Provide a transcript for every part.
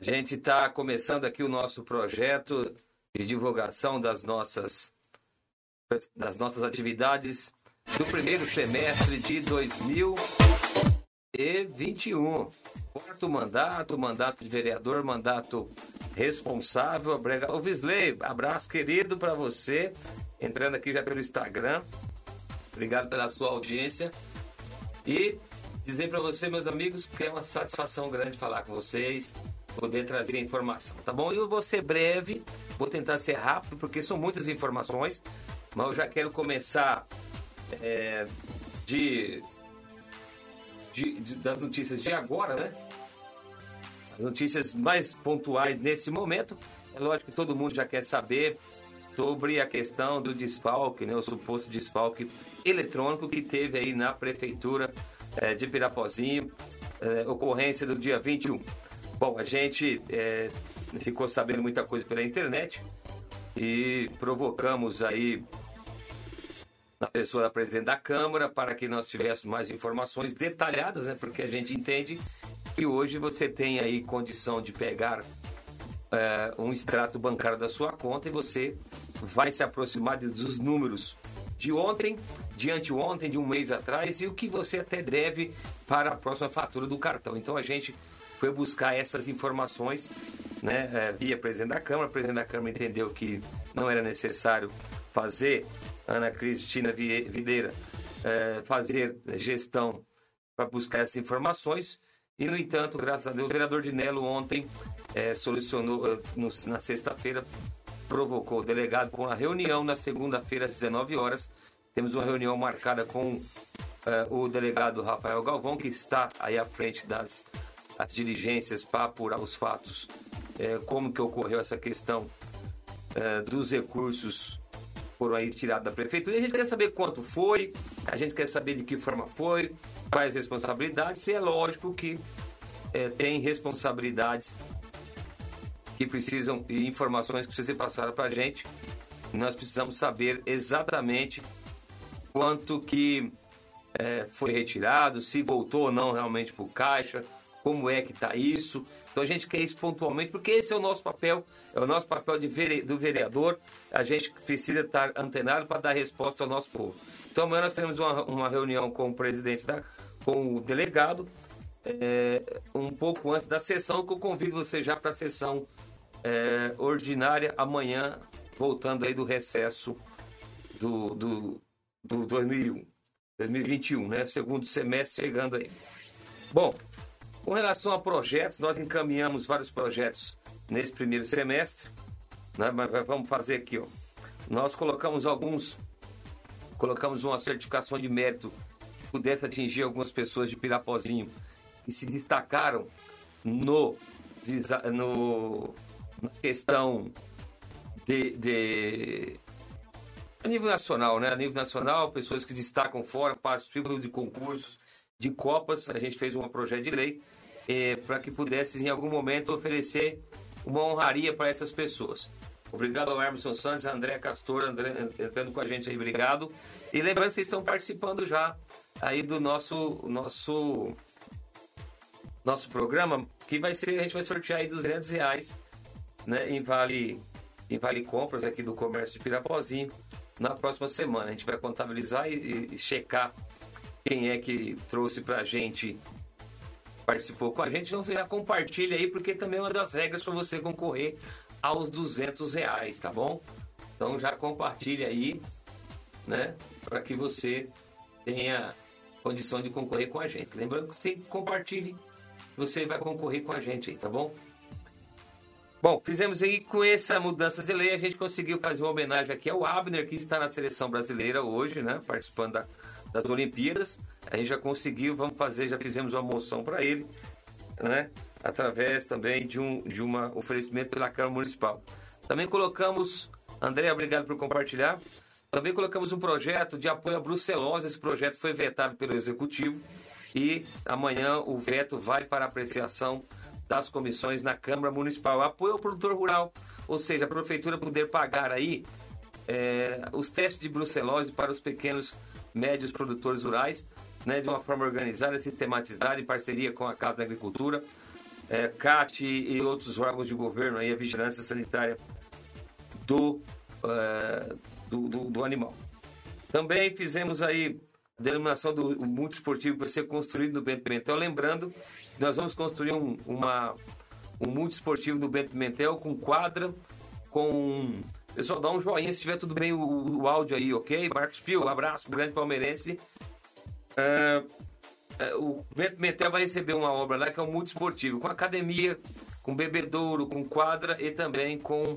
A gente está começando aqui o nosso projeto de divulgação das nossas, das nossas atividades do primeiro semestre de 2021. Quarto mandato, mandato de vereador, mandato responsável. O Visley, abraço querido para você. Entrando aqui já pelo Instagram. Obrigado pela sua audiência. E dizer para você, meus amigos, que é uma satisfação grande falar com vocês, poder trazer informação, tá bom? Eu vou ser breve, vou tentar ser rápido, porque são muitas informações, mas eu já quero começar é, de, de, de, das notícias de agora, né? As notícias mais pontuais nesse momento. É lógico que todo mundo já quer saber sobre a questão do desfalque, né, o suposto desfalque eletrônico que teve aí na prefeitura é, de Pirapozinho, é, ocorrência do dia 21. Bom, a gente é, ficou sabendo muita coisa pela internet e provocamos aí na pessoa da presidente da Câmara para que nós tivéssemos mais informações detalhadas, né? Porque a gente entende que hoje você tem aí condição de pegar é, um extrato bancário da sua conta e você vai se aproximar dos números de ontem, de anteontem, de um mês atrás e o que você até deve para a próxima fatura do cartão. Então a gente foi buscar essas informações né, é, via presidente da Câmara. O presidente da Câmara entendeu que não era necessário fazer, Ana Cristina Videira, é, fazer gestão para buscar essas informações. E, no entanto, graças a Deus, o vereador de Nelo ontem é, solucionou, no, na sexta-feira, provocou o delegado com uma reunião na segunda-feira às 19 horas. Temos uma reunião marcada com uh, o delegado Rafael Galvão, que está aí à frente das as diligências para apurar os fatos, uh, como que ocorreu essa questão uh, dos recursos foram aí tirados da prefeitura. E a gente quer saber quanto foi, a gente quer saber de que forma foi, quais responsabilidades, e é lógico que tem responsabilidades que precisam e informações que precisam ser passadas para a gente. Nós precisamos saber exatamente quanto que é, foi retirado, se voltou ou não realmente para o caixa, como é que está isso. Então a gente quer isso pontualmente, porque esse é o nosso papel, é o nosso papel de vere, do vereador. A gente precisa estar antenado para dar resposta ao nosso povo. Então amanhã nós teremos uma, uma reunião com o presidente, da, com o delegado, é, um pouco antes da sessão, que eu convido você já para a sessão é, ordinária amanhã, voltando aí do recesso do, do, do 2001, 2021, né? Segundo semestre chegando aí. Bom, com relação a projetos, nós encaminhamos vários projetos nesse primeiro semestre, né? Mas vamos fazer aqui, ó. Nós colocamos alguns, colocamos uma certificação de mérito que pudesse atingir algumas pessoas de Pirapozinho que se destacaram no, no na questão de, de, a nível nacional, né? A nível nacional, pessoas que destacam fora, participam de concursos, de copas. A gente fez um projeto de lei eh, para que pudesse, em algum momento, oferecer uma honraria para essas pessoas. Obrigado ao Emerson Santos, André Castor, André, entrando com a gente aí, obrigado. E lembrando que vocês estão participando já aí do nosso nosso nosso programa, que vai ser, a gente vai sortear aí 200 reais né, em Vale em Vale Compras aqui do comércio de Pirapozinho na próxima semana. A gente vai contabilizar e, e checar quem é que trouxe para a gente, participou com a gente. Então você já compartilha aí, porque também é uma das regras para você concorrer aos 200 reais, tá bom? Então já compartilha aí, né, para que você tenha condição de concorrer com a gente. Lembrando que tem que compartilhe, você vai concorrer com a gente aí, tá bom? Bom, fizemos aí com essa mudança de lei, a gente conseguiu fazer uma homenagem aqui ao Abner, que está na seleção brasileira hoje, né? Participando da, das Olimpíadas. A gente já conseguiu, vamos fazer, já fizemos uma moção para ele, né? Através também de um de uma oferecimento pela Câmara Municipal. Também colocamos, André, obrigado por compartilhar. Também colocamos um projeto de apoio à brucelose. Esse projeto foi vetado pelo Executivo e amanhã o veto vai para apreciação das comissões na Câmara Municipal. Apoio ao produtor rural, ou seja, a prefeitura poder pagar aí é, os testes de brucelose para os pequenos, médios produtores rurais, né, de uma forma organizada, sistematizada, em parceria com a Casa da Agricultura, é, CAT e outros órgãos de governo, aí, a vigilância sanitária do, uh, do, do, do, animal. Também fizemos aí a denominação do multiesportivo vai ser construído no Bento Pimentel. Lembrando nós vamos construir um, uma, um multiesportivo no Bento Pimentel com quadra, com... Pessoal, dá um joinha se tiver tudo bem o, o áudio aí, ok? Marcos Pio, um abraço, grande palmeirense. Uh, o Bento Pimentel vai receber uma obra lá que é um multiesportivo, com academia, com bebedouro, com quadra e também com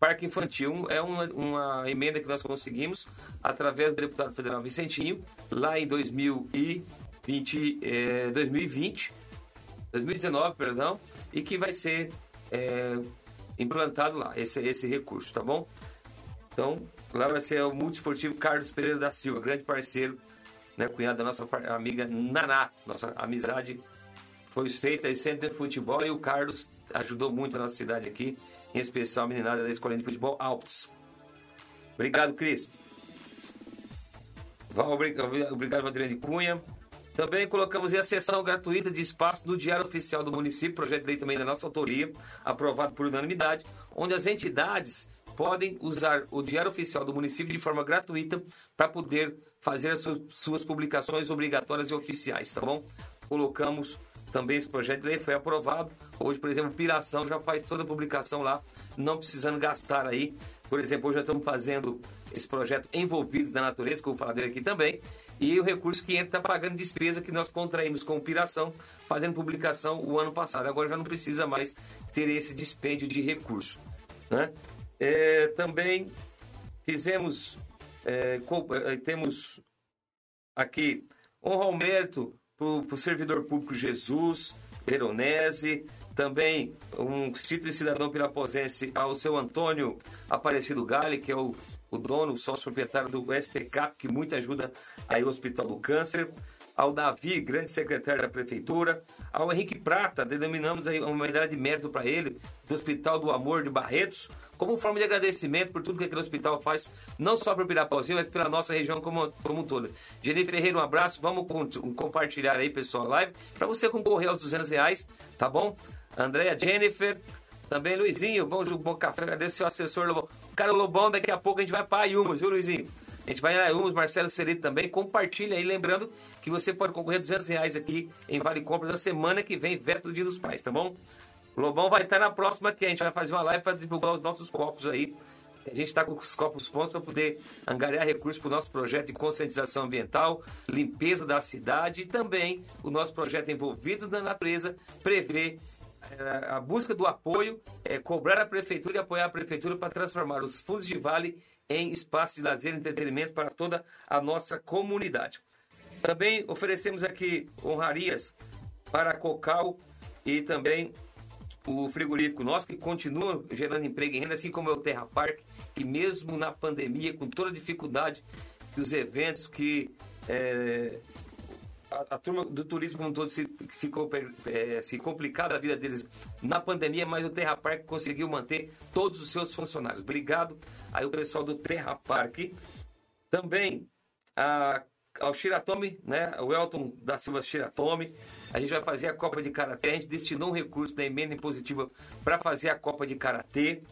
Parque Infantil é uma, uma, emenda que nós conseguimos através do deputado federal Vicentinho, lá em 2020, é, 2020 2019, perdão, e que vai ser é, implantado lá, esse, esse recurso, tá bom? Então, lá vai ser o Multiesportivo Carlos Pereira da Silva, grande parceiro, né, cunhado da nossa amiga Naná, nossa amizade foi feita aí sempre de futebol e o Carlos ajudou muito a nossa cidade aqui em especial a meninada da Escolinha de Futebol Alpes. Obrigado, Cris. Obrigado, Madrinha de Cunha. Também colocamos a sessão gratuita de espaço no Diário Oficial do Município, projeto de lei também da nossa autoria, aprovado por unanimidade, onde as entidades podem usar o Diário Oficial do Município de forma gratuita para poder fazer as suas publicações obrigatórias e oficiais, tá bom? Colocamos também esse projeto de lei foi aprovado. Hoje, por exemplo, Piração já faz toda a publicação lá, não precisando gastar aí. Por exemplo, hoje já estamos fazendo esse projeto Envolvidos na Natureza, que eu vou aqui também. E o recurso que entra pagando despesa que nós contraímos com Piração, fazendo publicação o ano passado. Agora já não precisa mais ter esse dispêndio de recurso. Né? É, também fizemos, é, é temos aqui honra ao mérito para o servidor público Jesus, Veronese, também um título de cidadão piraposense ao seu Antônio Aparecido Gale, que é o, o dono, o sócio proprietário do SPK, que muito ajuda aí o Hospital do Câncer ao Davi, grande secretário da prefeitura, ao Henrique Prata, denominamos aí uma medalha de mérito para ele, do Hospital do Amor de Barretos, como forma de agradecimento por tudo que aquele hospital faz, não só para o Pirapauzinho, mas pela nossa região como, como um todo. Geni Ferreira, um abraço, vamos com, compartilhar aí, pessoal, a live, para você concorrer aos 200 reais, tá bom? Andréia Jennifer, também Luizinho, bom, bom café, agradeço seu assessor. Cara, Lobão, daqui a pouco a gente vai para Ayumas, viu, Luizinho? A gente vai a Umas, Marcelo Cerito também. Compartilha aí, lembrando que você pode concorrer 200 reais aqui em Vale Compras na semana que vem, véspera do Dia dos Pais, tá bom? O Lobão vai estar na próxima que a gente vai fazer uma live para divulgar os nossos copos aí. A gente está com os copos prontos para poder angariar recursos para o nosso projeto de conscientização ambiental, limpeza da cidade e também o nosso projeto Envolvidos na Natureza prevê a busca do apoio, é, cobrar a prefeitura e apoiar a prefeitura para transformar os fundos de vale em espaço de lazer e entretenimento para toda a nossa comunidade. Também oferecemos aqui honrarias para a Cocal e também o frigorífico nosso, que continua gerando emprego e renda, assim como é o Terra Park, e mesmo na pandemia, com toda a dificuldade que os eventos que é, a, a, turma do turismo como todo se, ficou é, se complicada a vida deles na pandemia, mas o Terra Park conseguiu manter todos os seus funcionários. Obrigado aí o pessoal do Terra Park. Também a, ao Shiratomi, né? O Elton da Silva Shiratomi. A gente vai fazer a Copa de Karatê. A gente destinou um recurso da emenda impositiva para fazer a Copa de Karatê.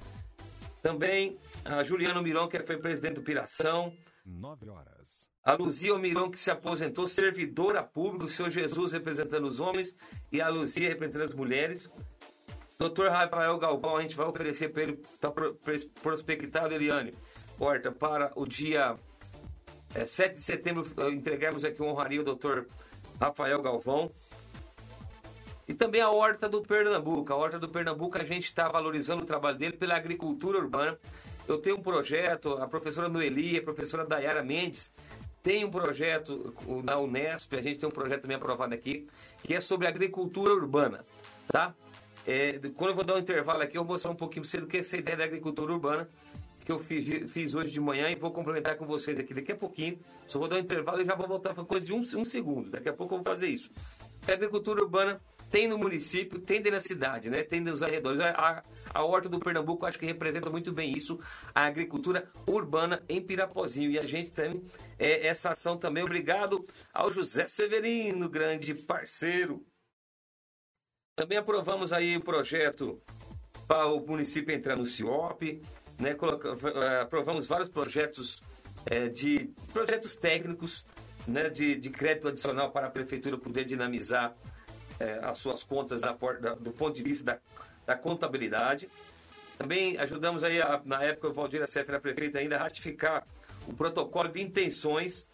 Também a Juliano Miron, que foi presidente do Piração. Nove horas. A Luzia Almirão, que se aposentou, servidora pública, o seu Jesus representando os homens e a Luzia representando as mulheres. Doutor Rafael Galvão, a gente vai oferecer para ele, está prospectado, Eliane, porta, para o dia é, 7 de setembro, entregarmos aqui uma honraria ao doutor Rafael Galvão. E também a Horta do Pernambuco. A Horta do Pernambuco, a gente está valorizando o trabalho dele pela agricultura urbana. Eu tenho um projeto, a professora Noeli, a professora Dayara Mendes, tem um projeto na Unesp, a gente tem um projeto também aprovado aqui, que é sobre agricultura urbana, tá? É, quando eu vou dar um intervalo aqui, eu vou mostrar um pouquinho para você do que é essa ideia da agricultura urbana, que eu fiz, fiz, hoje de manhã e vou complementar com vocês aqui daqui a pouquinho. Só vou dar um intervalo e já vou voltar para coisa de um, um segundo. Daqui a pouco eu vou fazer isso. A agricultura urbana tem no município, tem da cidade, né? Tem nos arredores. A, a Horta do Pernambuco acho que representa muito bem isso, a agricultura urbana em Pirapozinho. E a gente tem é, essa ação também. Obrigado ao José Severino, grande parceiro Também aprovamos aí o projeto para o município entrar no CIOP, né? Eh, aprovamos vários projetos é, de projetos técnicos né? de, de crédito adicional para a prefeitura poder dinamizar é, as suas contas da, do ponto de vista da, da contabilidade. Também ajudamos aí, a, na época, o Valdir Acef era prefeito ainda, a ratificar o protocolo de intenções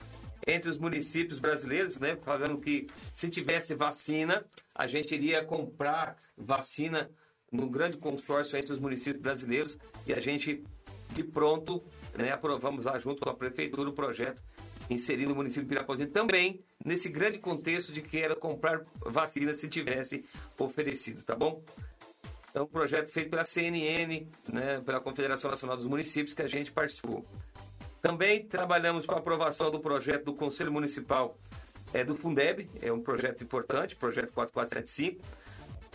entre os municípios brasileiros, né, falando que se tivesse vacina, a gente iria comprar vacina no grande consórcio entre os municípios brasileiros e a gente, de pronto, né, aprovamos lá junto com a prefeitura o projeto inserindo o município de Pirapozinho também nesse grande contexto de que era comprar vacina se tivesse oferecido, tá bom? É um projeto feito pela CNN, né, pela Confederação Nacional dos Municípios, que a gente participou. Também trabalhamos com a aprovação do projeto do Conselho Municipal é, do Fundeb, é um projeto importante, projeto 4475.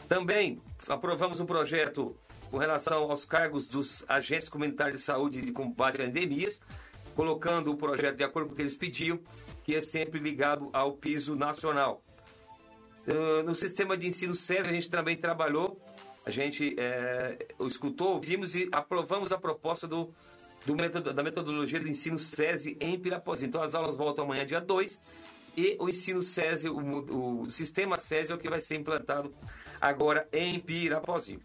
Também aprovamos um projeto com relação aos cargos dos agentes comunitários de saúde de combate a endemias, colocando o projeto de acordo com o que eles pediam, que é sempre ligado ao piso nacional. Uh, no sistema de ensino sério, a gente também trabalhou, a gente é, escutou, ouvimos e aprovamos a proposta do, do metodo, da metodologia do ensino SESI em Pirapozinho. Então, as aulas voltam amanhã, dia 2, e o ensino SESI, o, o sistema SESI é o que vai ser implantado agora em Pirapozinho.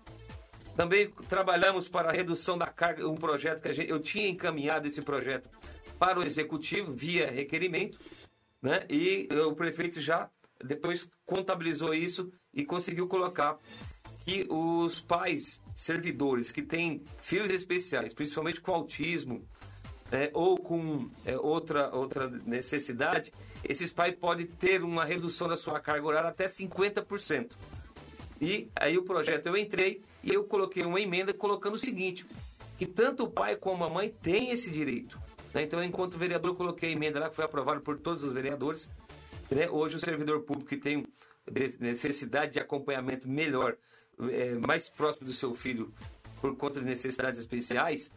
Também trabalhamos para a redução da carga, um projeto que gente, eu tinha encaminhado esse projeto para o executivo via requerimento, né? E o prefeito já depois contabilizou isso e conseguiu colocar que os pais servidores que têm filhos especiais, principalmente com autismo é, ou com é, outra, outra necessidade, esses pais podem ter uma redução da sua carga horária até 50%. E aí o projeto eu entrei e eu coloquei uma emenda colocando o seguinte, que tanto o pai como a mãe têm esse direito. Né? Então, enquanto vereador, coloquei a emenda lá que foi aprovada por todos os vereadores. Né? Hoje o servidor público que tem necessidade de acompanhamento melhor, é, mais próximo do seu filho por conta de necessidades especiais,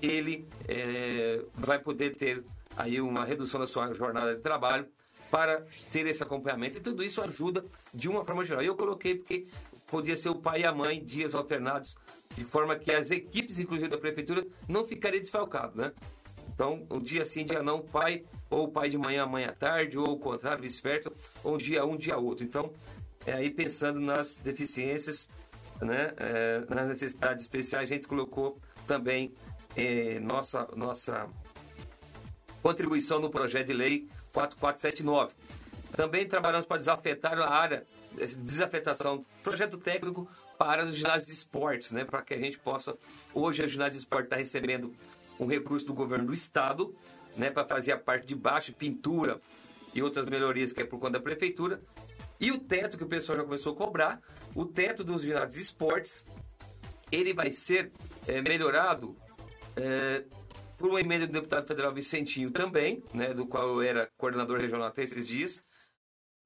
ele é, vai poder ter aí uma redução da sua jornada de trabalho para ter esse acompanhamento. E tudo isso ajuda de uma forma geral. E eu coloquei porque podia ser o pai e a mãe, dias alternados, de forma que as equipes, inclusive da prefeitura, não ficariam desfalcadas, né? Então, um dia sim, dia não, pai, ou pai de manhã, mãe à tarde, ou o contrário, vice-versa, ou um dia um, dia outro. Então, é aí pensando nas deficiências, né, é, nas necessidades especiais, a gente colocou também é, nossa, nossa contribuição no projeto de lei 4479. Também trabalhamos para desafetar a área, desafetação, projeto técnico para os ginásios de esportes, né? Para que a gente possa. Hoje a ginásio de esporte está recebendo um recurso do governo do estado, né? Para fazer a parte de baixo, pintura e outras melhorias que é por conta da prefeitura. E o teto que o pessoal já começou a cobrar, o teto dos ginásios esportes, ele vai ser é, melhorado é, por uma emenda do deputado federal Vicentinho também, né, do qual eu era coordenador regional até esses dias,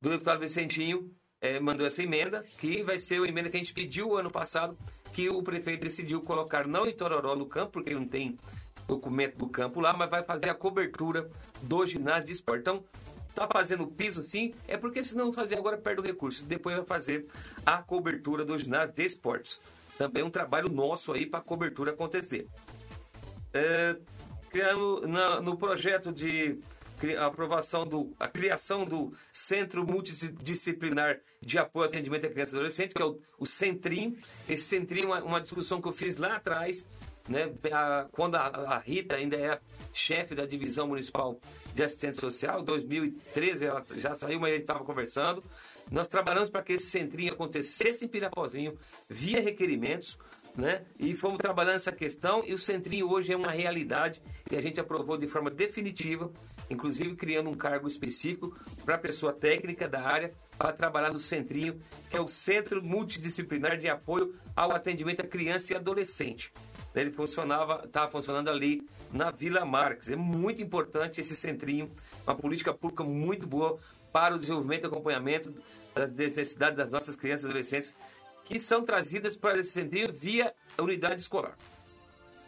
do deputado Vicentinho é, mandou essa emenda, que vai ser a emenda que a gente pediu ano passado, que o prefeito decidiu colocar não em Tororó no campo, porque não tem documento do campo lá, mas vai fazer a cobertura do ginásio de esporte. Então, tá fazendo piso sim, é porque se não fazer agora perde o recurso. Depois vai fazer a cobertura do ginásio de esportes. Também um trabalho nosso aí para a cobertura acontecer. É, criamos na, no projeto de aprovação do a criação do Centro Multidisciplinar de Apoio ao Atendimento à Criança e Adolescente, que é o, o Centrinho. Esse Centrinho é uma, uma discussão que eu fiz lá atrás, né, a, quando a, a, Rita ainda é chefe da Divisão Municipal de Assistência Social, 2013 ela já saiu, mas a gente estava conversando. Nós trabalhamos para que esse centrinho acontecesse em Pirapozinho, via requerimentos, né? E fomos trabalhando essa questão e o Centrinho hoje é uma realidade e a gente aprovou de forma definitiva, inclusive criando um cargo específico para a pessoa técnica da área para trabalhar no Centrinho, que é o Centro Multidisciplinar de Apoio ao Atendimento à Criança e Adolescente. Ele funcionava, estava funcionando ali na Vila Marques. É muito importante esse centrinho, uma política pública muito boa para o desenvolvimento e acompanhamento das necessidades das nossas crianças e adolescentes que são trazidas para esse centrinho via unidade escolar.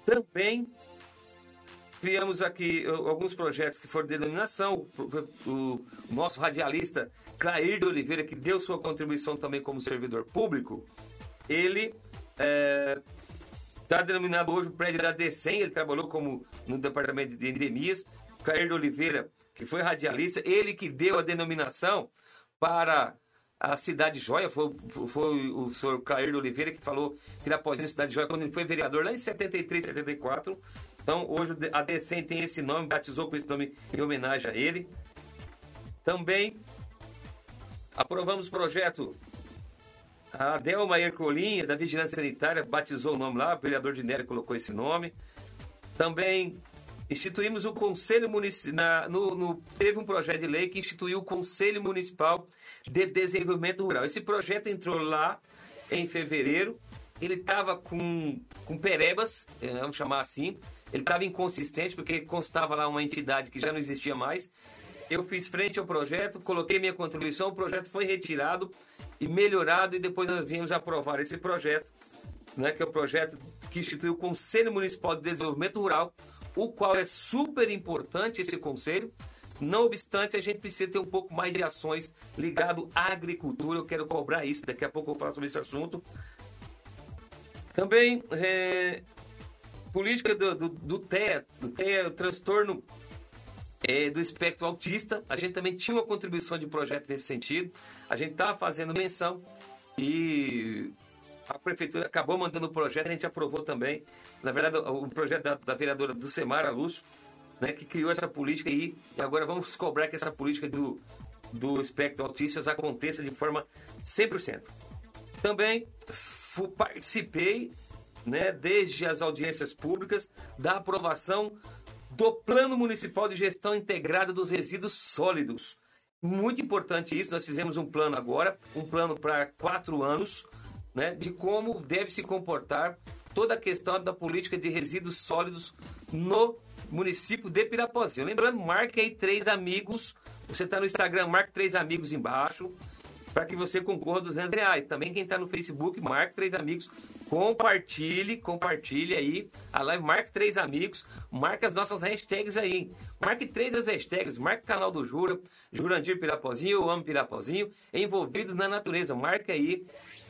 Também criamos aqui alguns projetos que foram de denominação. O, nosso radialista Clair de Oliveira, que deu sua contribuição também como servidor público, ele está denominado hoje o prédio da DECEM, ele trabalhou como no departamento de endemias. Clair de Oliveira, que foi radialista, ele que deu a denominação para a Cidade Joia, foi, foi o senhor Clair de Oliveira que falou que após a Cidade Joia, quando ele foi vereador lá em 73, 74. Então, hoje a DECEM tem esse nome, batizou com esse nome em homenagem a ele. Também aprovamos o projeto a Delma Ercolim, da Vigilância Sanitária, batizou o nome lá, o vereador de Nery colocou esse nome. Também instituímos o Conselho Municipal. No, no, teve um projeto de lei que instituiu o Conselho Municipal de Desenvolvimento Rural. Esse projeto entrou lá em fevereiro. Ele estava com, com perebas, eh, vamos chamar assim. Ele estava inconsistente, porque constava lá uma entidade que já não existia mais. Eu fiz frente ao projeto, coloquei minha contribuição, o projeto foi retirado e melhorado, e depois nós viemos aprovar esse projeto, né, que é o projeto que instituiu o Conselho Municipal de Desenvolvimento Rural, o qual é super importante esse conselho. Não obstante, a gente precisa ter um pouco mais de ações ligado à agricultura. Eu quero cobrar isso, daqui a pouco eu falo sobre esse assunto. Também, é, política do, do, do TEA, do TEA, transtorno é, do espectro autista. A gente também tinha uma contribuição de projeto nesse sentido. A gente estava fazendo menção e a prefeitura acabou mandando o projeto, a gente aprovou também. Na verdade, o projeto da, da vereadora do Semara Lúcio, né, que criou essa política aí, e agora vamos cobrar que essa política do, do espectro autista aconteça de forma 100%. Também participei, né, desde as audiências públicas, da aprovação do Plano Municipal de Gestão Integrada dos Resíduos Sólidos. Muito importante isso, nós fizemos um plano agora, um plano para quatro anos, né, de como deve se comportar toda a questão da política de resíduos sólidos no município de Pirapozinho. Lembrando, marque aí três amigos. Você está no Instagram, marque três amigos embaixo para que você concorra dos 200 reais. Também quem está no Facebook, marque três amigos, compartilhe, compartilhe aí a live, marque três amigos, marque as nossas hashtags aí. Marque três das hashtags, marque o canal do Jura, Jurandir Pirapozinho, eu amo Pirapozinho, envolvidos na natureza. Marque aí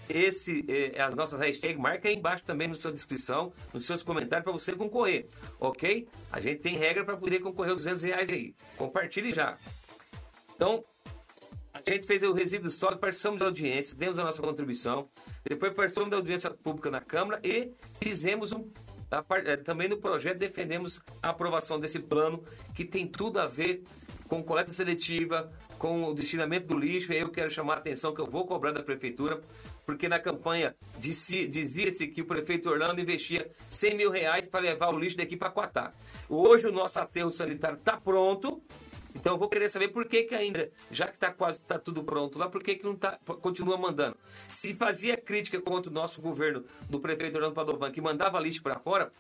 esse, eh, as nossas hashtags, marca aí embaixo também na sua descrição, nos seus comentários para você concorrer, ok? A gente tem regra para poder concorrer os 200 reais aí. Compartilhe já. Então, a gente fez o resíduo sólido, participamos da audiência, demos a nossa contribuição, depois participamos da audiência pública na Câmara e fizemos um. Eh, também no projeto defendemos a aprovação desse plano que tem tudo a ver com coleta seletiva, com o destinamento do lixo. E eu quero chamar a atenção que eu vou cobrar da prefeitura, porque na campanha dizia-se que o prefeito Orlando investia 100 mil reais para levar o lixo daqui para Quatá. Hoje o nosso aterro sanitário está pronto, então eu vou querer saber por que, que ainda, já que está quase tá tudo pronto lá, por que, que não tá, continua mandando? Se fazia crítica contra o nosso governo do prefeito Orlando Padovan, que mandava lixo para fora,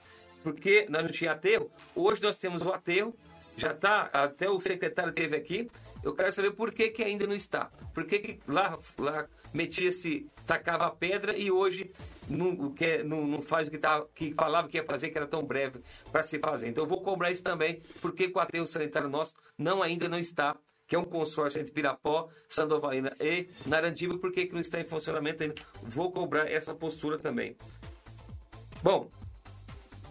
porque nós não tinha aterro, hoje nós temos o aterro, já está, até o secretário teve aqui, eu quero saber por que, que ainda não está. Por que, que lá, lá metia-se, tacava a pedra e hoje não, que, não, não faz o que, tá, que falava que ia fazer, que era tão breve para se fazer. Então eu vou cobrar isso também, porque o aterro sanitário nosso não ainda não está, que é um consórcio entre Pirapó, Sandovalina e Narandiba, por que, que não está em funcionamento ainda? Vou cobrar essa postura também. Bom,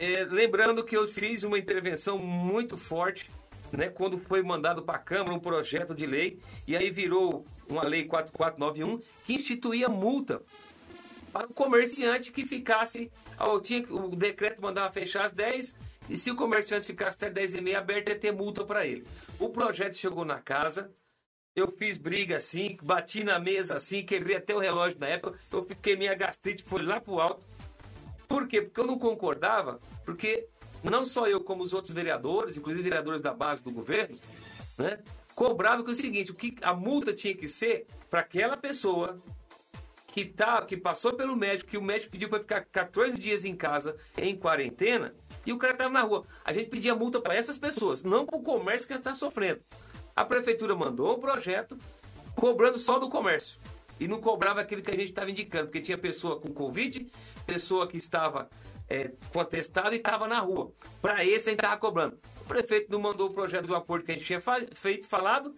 é, lembrando que eu fiz uma intervenção muito forte né, quando foi mandado para a Câmara um projeto de lei, e aí virou uma lei 4491 que instituía multa para o comerciante que ficasse. Tinha, o decreto mandava fechar às 10 e se o comerciante ficasse até 10 e meia aberto, ia ter multa para ele. O projeto chegou na casa, eu fiz briga assim, bati na mesa assim, quebrei até o relógio na época, eu fiquei minha gastrite foi lá pro alto. Por quê? Porque eu não concordava, porque não só eu, como os outros vereadores, inclusive vereadores da base do governo, né, cobravam que é o seguinte, o que a multa tinha que ser para aquela pessoa que tá, que passou pelo médico, que o médico pediu para ficar 14 dias em casa em quarentena, e o cara estava na rua. A gente pedia multa para essas pessoas, não para o comércio que está sofrendo. A prefeitura mandou um projeto cobrando só do comércio. E não cobrava aquilo que a gente estava indicando, porque tinha pessoa com Covid, pessoa que estava é, com atestado e estava na rua. Para esse a gente estava cobrando. O prefeito não mandou o projeto do acordo que a gente tinha feito, falado.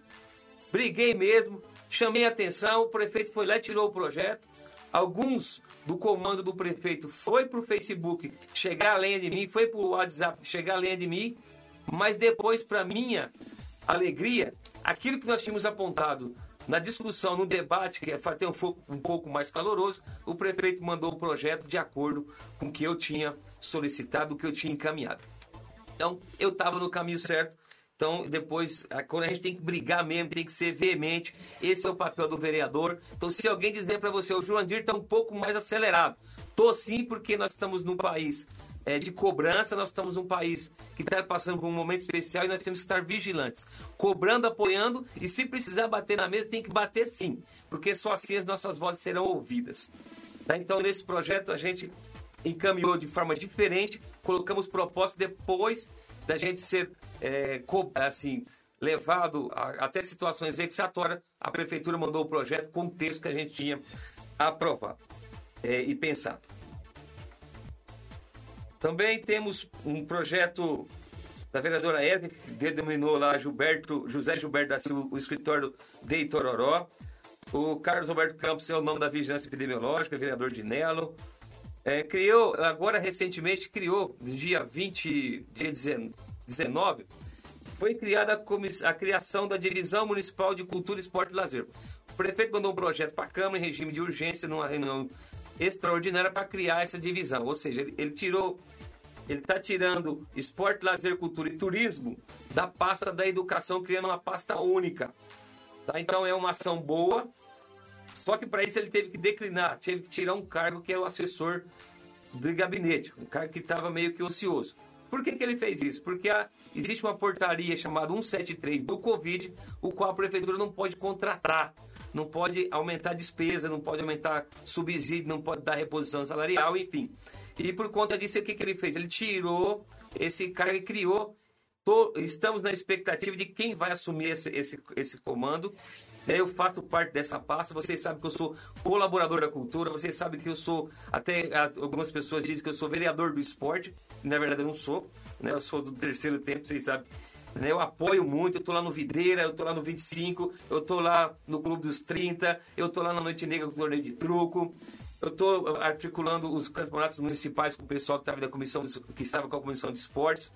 Briguei mesmo, chamei a atenção, o prefeito foi lá e tirou o projeto. Alguns do comando do prefeito foi para o Facebook chegar além de mim, foi para o WhatsApp chegar além de mim, mas depois, para minha alegria, aquilo que nós tínhamos apontado na discussão, no debate, que é ter um, um pouco mais caloroso, o prefeito mandou o projeto de acordo com o que eu tinha solicitado, o que eu tinha encaminhado. Então, eu estava no caminho certo. Então, depois, quando a gente tem que brigar mesmo, tem que ser veemente, esse é o papel do vereador. Então, se alguém dizer para você, o Joandir está um pouco mais acelerado, tô sim, porque nós estamos num país é, de cobrança, nós estamos num país que está passando por um momento especial e nós temos que estar vigilantes, cobrando, apoiando e se precisar bater na mesa, tem que bater sim, porque só assim as nossas vozes serão ouvidas. Tá? Então, nesse projeto, a gente encaminhou de forma diferente, colocamos propostas depois da gente ser é, assim levado a, até situações vexatórias, a prefeitura mandou o projeto com o texto que a gente tinha aprovado é, e pensado. Também temos um projeto da vereadora Érica, que denominou lá Gilberto, José Gilberto da Silva, o escritório de Itororó. O Carlos Roberto Campos é o nome da Vigilância Epidemiológica, vereador de Nelo. É, criou, agora recentemente, criou, dia 20, dia 19, foi criada a, a criação da Divisão Municipal de Cultura, Esporte e Lazer. O prefeito mandou um projeto para a Câmara em regime de urgência, numa reunião extraordinária para criar essa divisão. Ou seja, ele, ele tirou ele está tirando esporte, lazer, cultura e turismo da pasta da educação, criando uma pasta única. Tá? Então é uma ação boa, só que para isso ele teve que declinar, teve que tirar um cargo que é o assessor do gabinete, um cargo que estava meio que ocioso. Por que, que ele fez isso? Porque a, existe uma portaria chamada 173 do Covid, o qual a prefeitura não pode contratar, não pode aumentar despesa, não pode aumentar subsídio, não pode dar reposição salarial, enfim. E por conta disso, o que, que ele fez? Ele tirou esse cara e criou. Tô, estamos na expectativa de quem vai assumir esse, esse, esse comando. Eu faço parte dessa pasta. Vocês sabem que eu sou colaborador da cultura. Vocês sabem que eu sou. Até algumas pessoas dizem que eu sou vereador do esporte. Na verdade, eu não sou. Né? Eu sou do terceiro tempo, vocês sabem. Né? Eu apoio muito. Eu tô lá no Videira, eu tô lá no 25, eu tô lá no Clube dos 30, eu tô lá na Noite Negra com o torneio de truco. Eu estou articulando os campeonatos municipais com o pessoal que estava da comissão que estava com a comissão de esportes.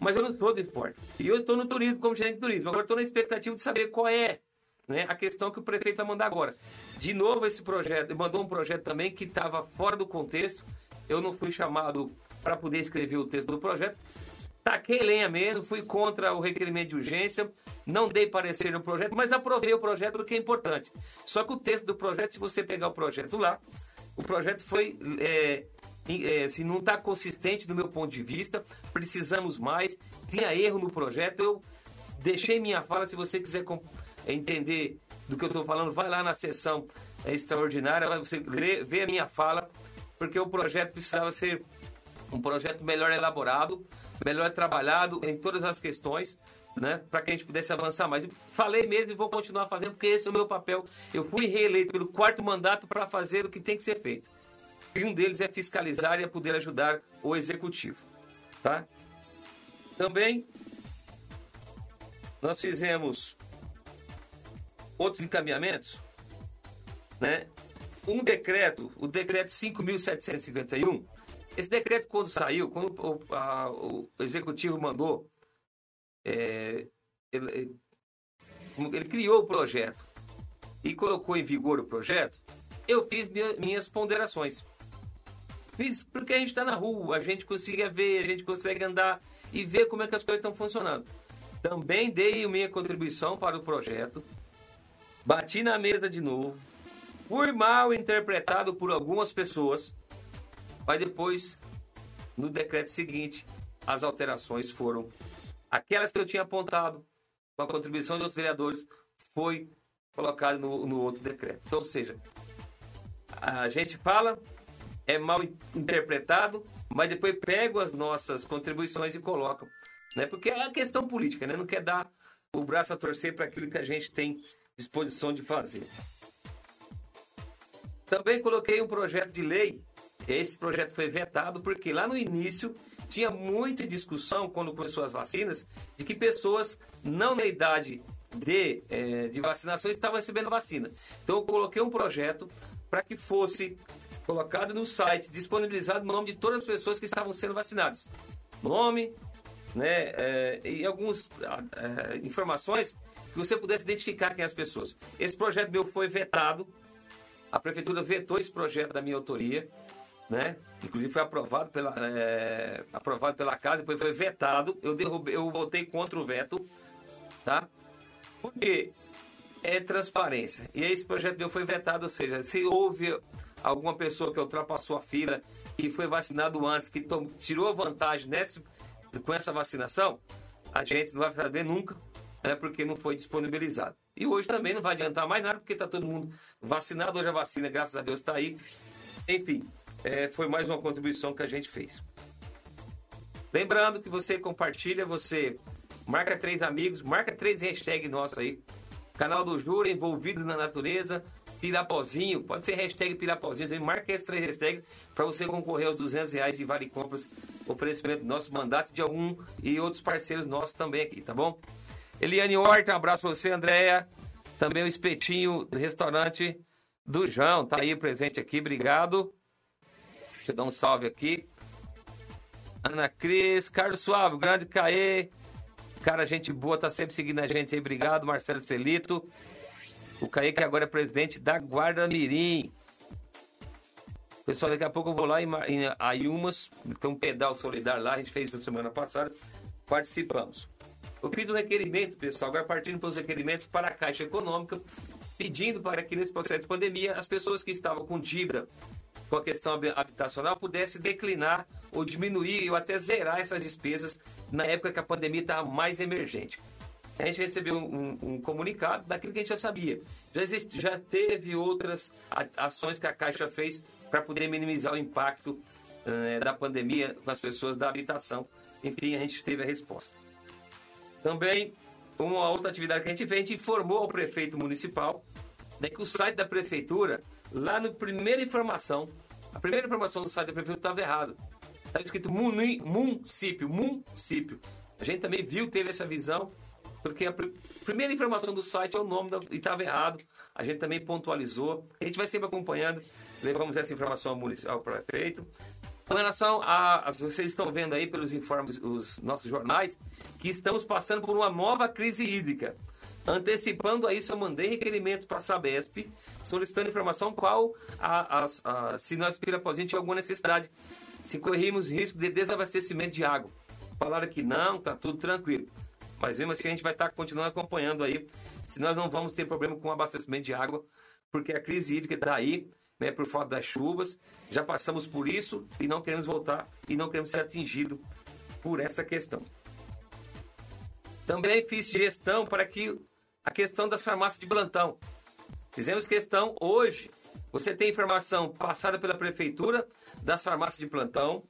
Mas eu não sou do esporte. E eu estou no turismo como gerente de turismo. Agora estou na expectativa de saber qual é né, a questão que o prefeito vai mandar agora. De novo, esse projeto, mandou um projeto também que estava fora do contexto. Eu não fui chamado para poder escrever o texto do projeto. Taquei lenha mesmo, fui contra o requerimento de urgência, não dei parecer no projeto, mas aprovei o projeto, o que é importante. Só que o texto do projeto, se você pegar o projeto lá, o projeto foi. É, é, se não está consistente do meu ponto de vista, precisamos mais. Tinha erro no projeto, eu deixei minha fala. Se você quiser entender do que eu estou falando, vai lá na sessão extraordinária, vai você ver a minha fala, porque o projeto precisava ser um projeto melhor elaborado, melhor trabalhado em todas as questões né, para que a gente pudesse avançar mais. falei mesmo e vou continuar fazendo, porque esse é o meu papel. Eu fui reeleito pelo quarto mandato para fazer o que tem que ser feito. E um deles é fiscalizar e é poder ajudar o executivo. Tá? Também nós fizemos outros encaminhamentos, né? Um decreto, o decreto 5.751, esse decreto quando saiu, quando o, a, o executivo mandou é, ele, ele, criou o projeto e colocou em vigor o projeto, eu fiz minha, minhas ponderações. Fiz porque a gente está na rua, a gente consegue ver, a gente consegue andar e ver como é que as coisas estão funcionando. Também dei minha contribuição para o projeto, bati na mesa de novo, fui mal interpretado por algumas pessoas, mas depois, no decreto seguinte, as alterações foram Aquelas que eu tinha apontado com a contribuição de outros vereadores foi colocado no, no outro decreto. Então, ou seja, a gente fala, é mal interpretado, mas depois pego as nossas contribuições e colocam. Né? Porque é a questão política, né? não quer dar o braço a torcer para aquilo que a gente tem disposição de fazer. Também coloquei um projeto de lei esse projeto foi vetado porque lá no início tinha muita discussão quando começou as vacinas de que pessoas não na idade de, é, de vacinação estavam recebendo vacina. Então eu coloquei um projeto para que fosse colocado no site, disponibilizado o nome de todas as pessoas que estavam sendo vacinadas. Nome, né, é, e algumas é, informações que você pudesse identificar quem é as pessoas. Esse projeto meu foi vetado, a prefeitura vetou esse projeto da minha autoria, né? Inclusive foi aprovado pela, é, aprovado pela casa, depois foi vetado. Eu derrubei, eu votei contra o veto, tá? Porque é transparência. E esse projeto meu foi vetado, ou seja, se houve alguma pessoa que ultrapassou a fila, que foi vacinado antes, que tirou vantagem nesse, com essa vacinação, a gente não vai saber nunca, né, porque não foi disponibilizado. E hoje também não vai adiantar mais nada, porque está todo mundo vacinado. Hoje a vacina, graças a Deus, está aí. Enfim, é, foi mais uma contribuição que a gente fez. Lembrando que você compartilha, você marca três amigos, marca três hashtags nossos aí. Canal do Jura, Envolvidos na Natureza, Pirapozinho, pode ser hashtag Pirapozinho, também marca esses três hashtags para você concorrer aos 200 reais de Vale Compras, oferecimento do nosso mandato de algum e outros parceiros nossos também aqui, tá bom? Eliane Horta, um abraço para você, Andréia. Também o espetinho do restaurante do João, tá aí presente aqui, obrigado. Deixa eu dar um salve aqui. Ana Cris, Carlos Suave, grande Caê. Cara, gente boa, tá sempre seguindo a gente aí. Obrigado, Marcelo Celito. O Caê, que agora é presidente da Guarda Mirim. Pessoal, daqui a pouco eu vou lá em, em Ayumas. Tem um pedal solidário lá, a gente fez na semana passada. Participamos. Eu fiz um requerimento, pessoal, agora partindo para os requerimentos para a Caixa Econômica, pedindo para que nesse processo de pandemia as pessoas que estavam com dívida com a questão habitacional pudesse declinar ou diminuir ou até zerar essas despesas na época que a pandemia estava mais emergente. A gente recebeu um, um, comunicado daquilo que a gente já sabia. Já, existe, já teve outras ações que a Caixa fez para poder minimizar o impacto né, da pandemia com as pessoas da habitação. Enfim, a gente teve a resposta. Também, uma outra atividade que a gente fez, a gente informou ao prefeito municipal né, que o site da prefeitura, lá no primeira informação, a primeira informação do site da prefeitura estava errado. Estava escrito município, município. A gente também viu, teve essa visão, porque a pr primeira informação do site é o nome da, e estava errado. A gente também pontualizou. A gente vai sempre acompanhando, levamos essa informação ao, ao prefeito. Com relação a, vocês estão vendo aí pelos informes, os nossos jornais, que estamos passando por uma nova crise hídrica. Antecipando a isso, eu mandei requerimento para a Sabesp, solicitando informação qual, a, a, a, se nós, Pirapozinho, tinha alguma necessidade, se corríamos risco de desabastecimento de água. Falaram que não, tá tudo tranquilo. Mas mesmo assim, a gente vai estar tá continuando acompanhando aí, se nós não vamos ter problema com abastecimento de água, porque a crise hídrica está aí, né, por falta das chuvas. Já passamos por isso e não queremos voltar e não queremos ser atingidos por essa questão. Também fiz gestão para que a questão das farmácias de plantão. Fizemos questão hoje. Você tem informação passada pela prefeitura das farmácias de plantão,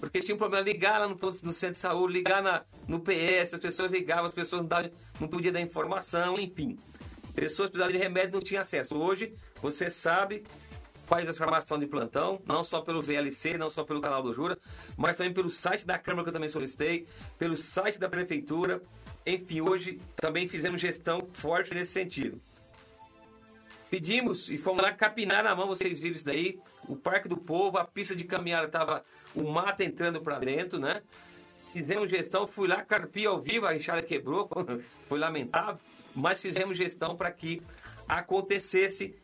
porque tinha um problema ligar lá no, no centro de saúde, ligar na, no PS, as pessoas ligavam, as pessoas não, davam, não podiam dar informação, enfim. Pessoas precisavam de remédio não tinham acesso. Hoje, você sabe quais as farmácias estão de plantão, não só pelo VLC, não só pelo canal do Jura, mas também pelo site da Câmara que eu também solicitei, pelo site da Prefeitura, enfim, hoje também fizemos gestão forte nesse sentido. Pedimos e fomos lá capinar na mão, vocês viram isso daí. O Parque do Povo, a pista de caminhada estava o mato entrando para dentro, né? Fizemos gestão, fui lá, carpi ao vivo, a enxada quebrou, foi lamentável, mas fizemos gestão para que acontecesse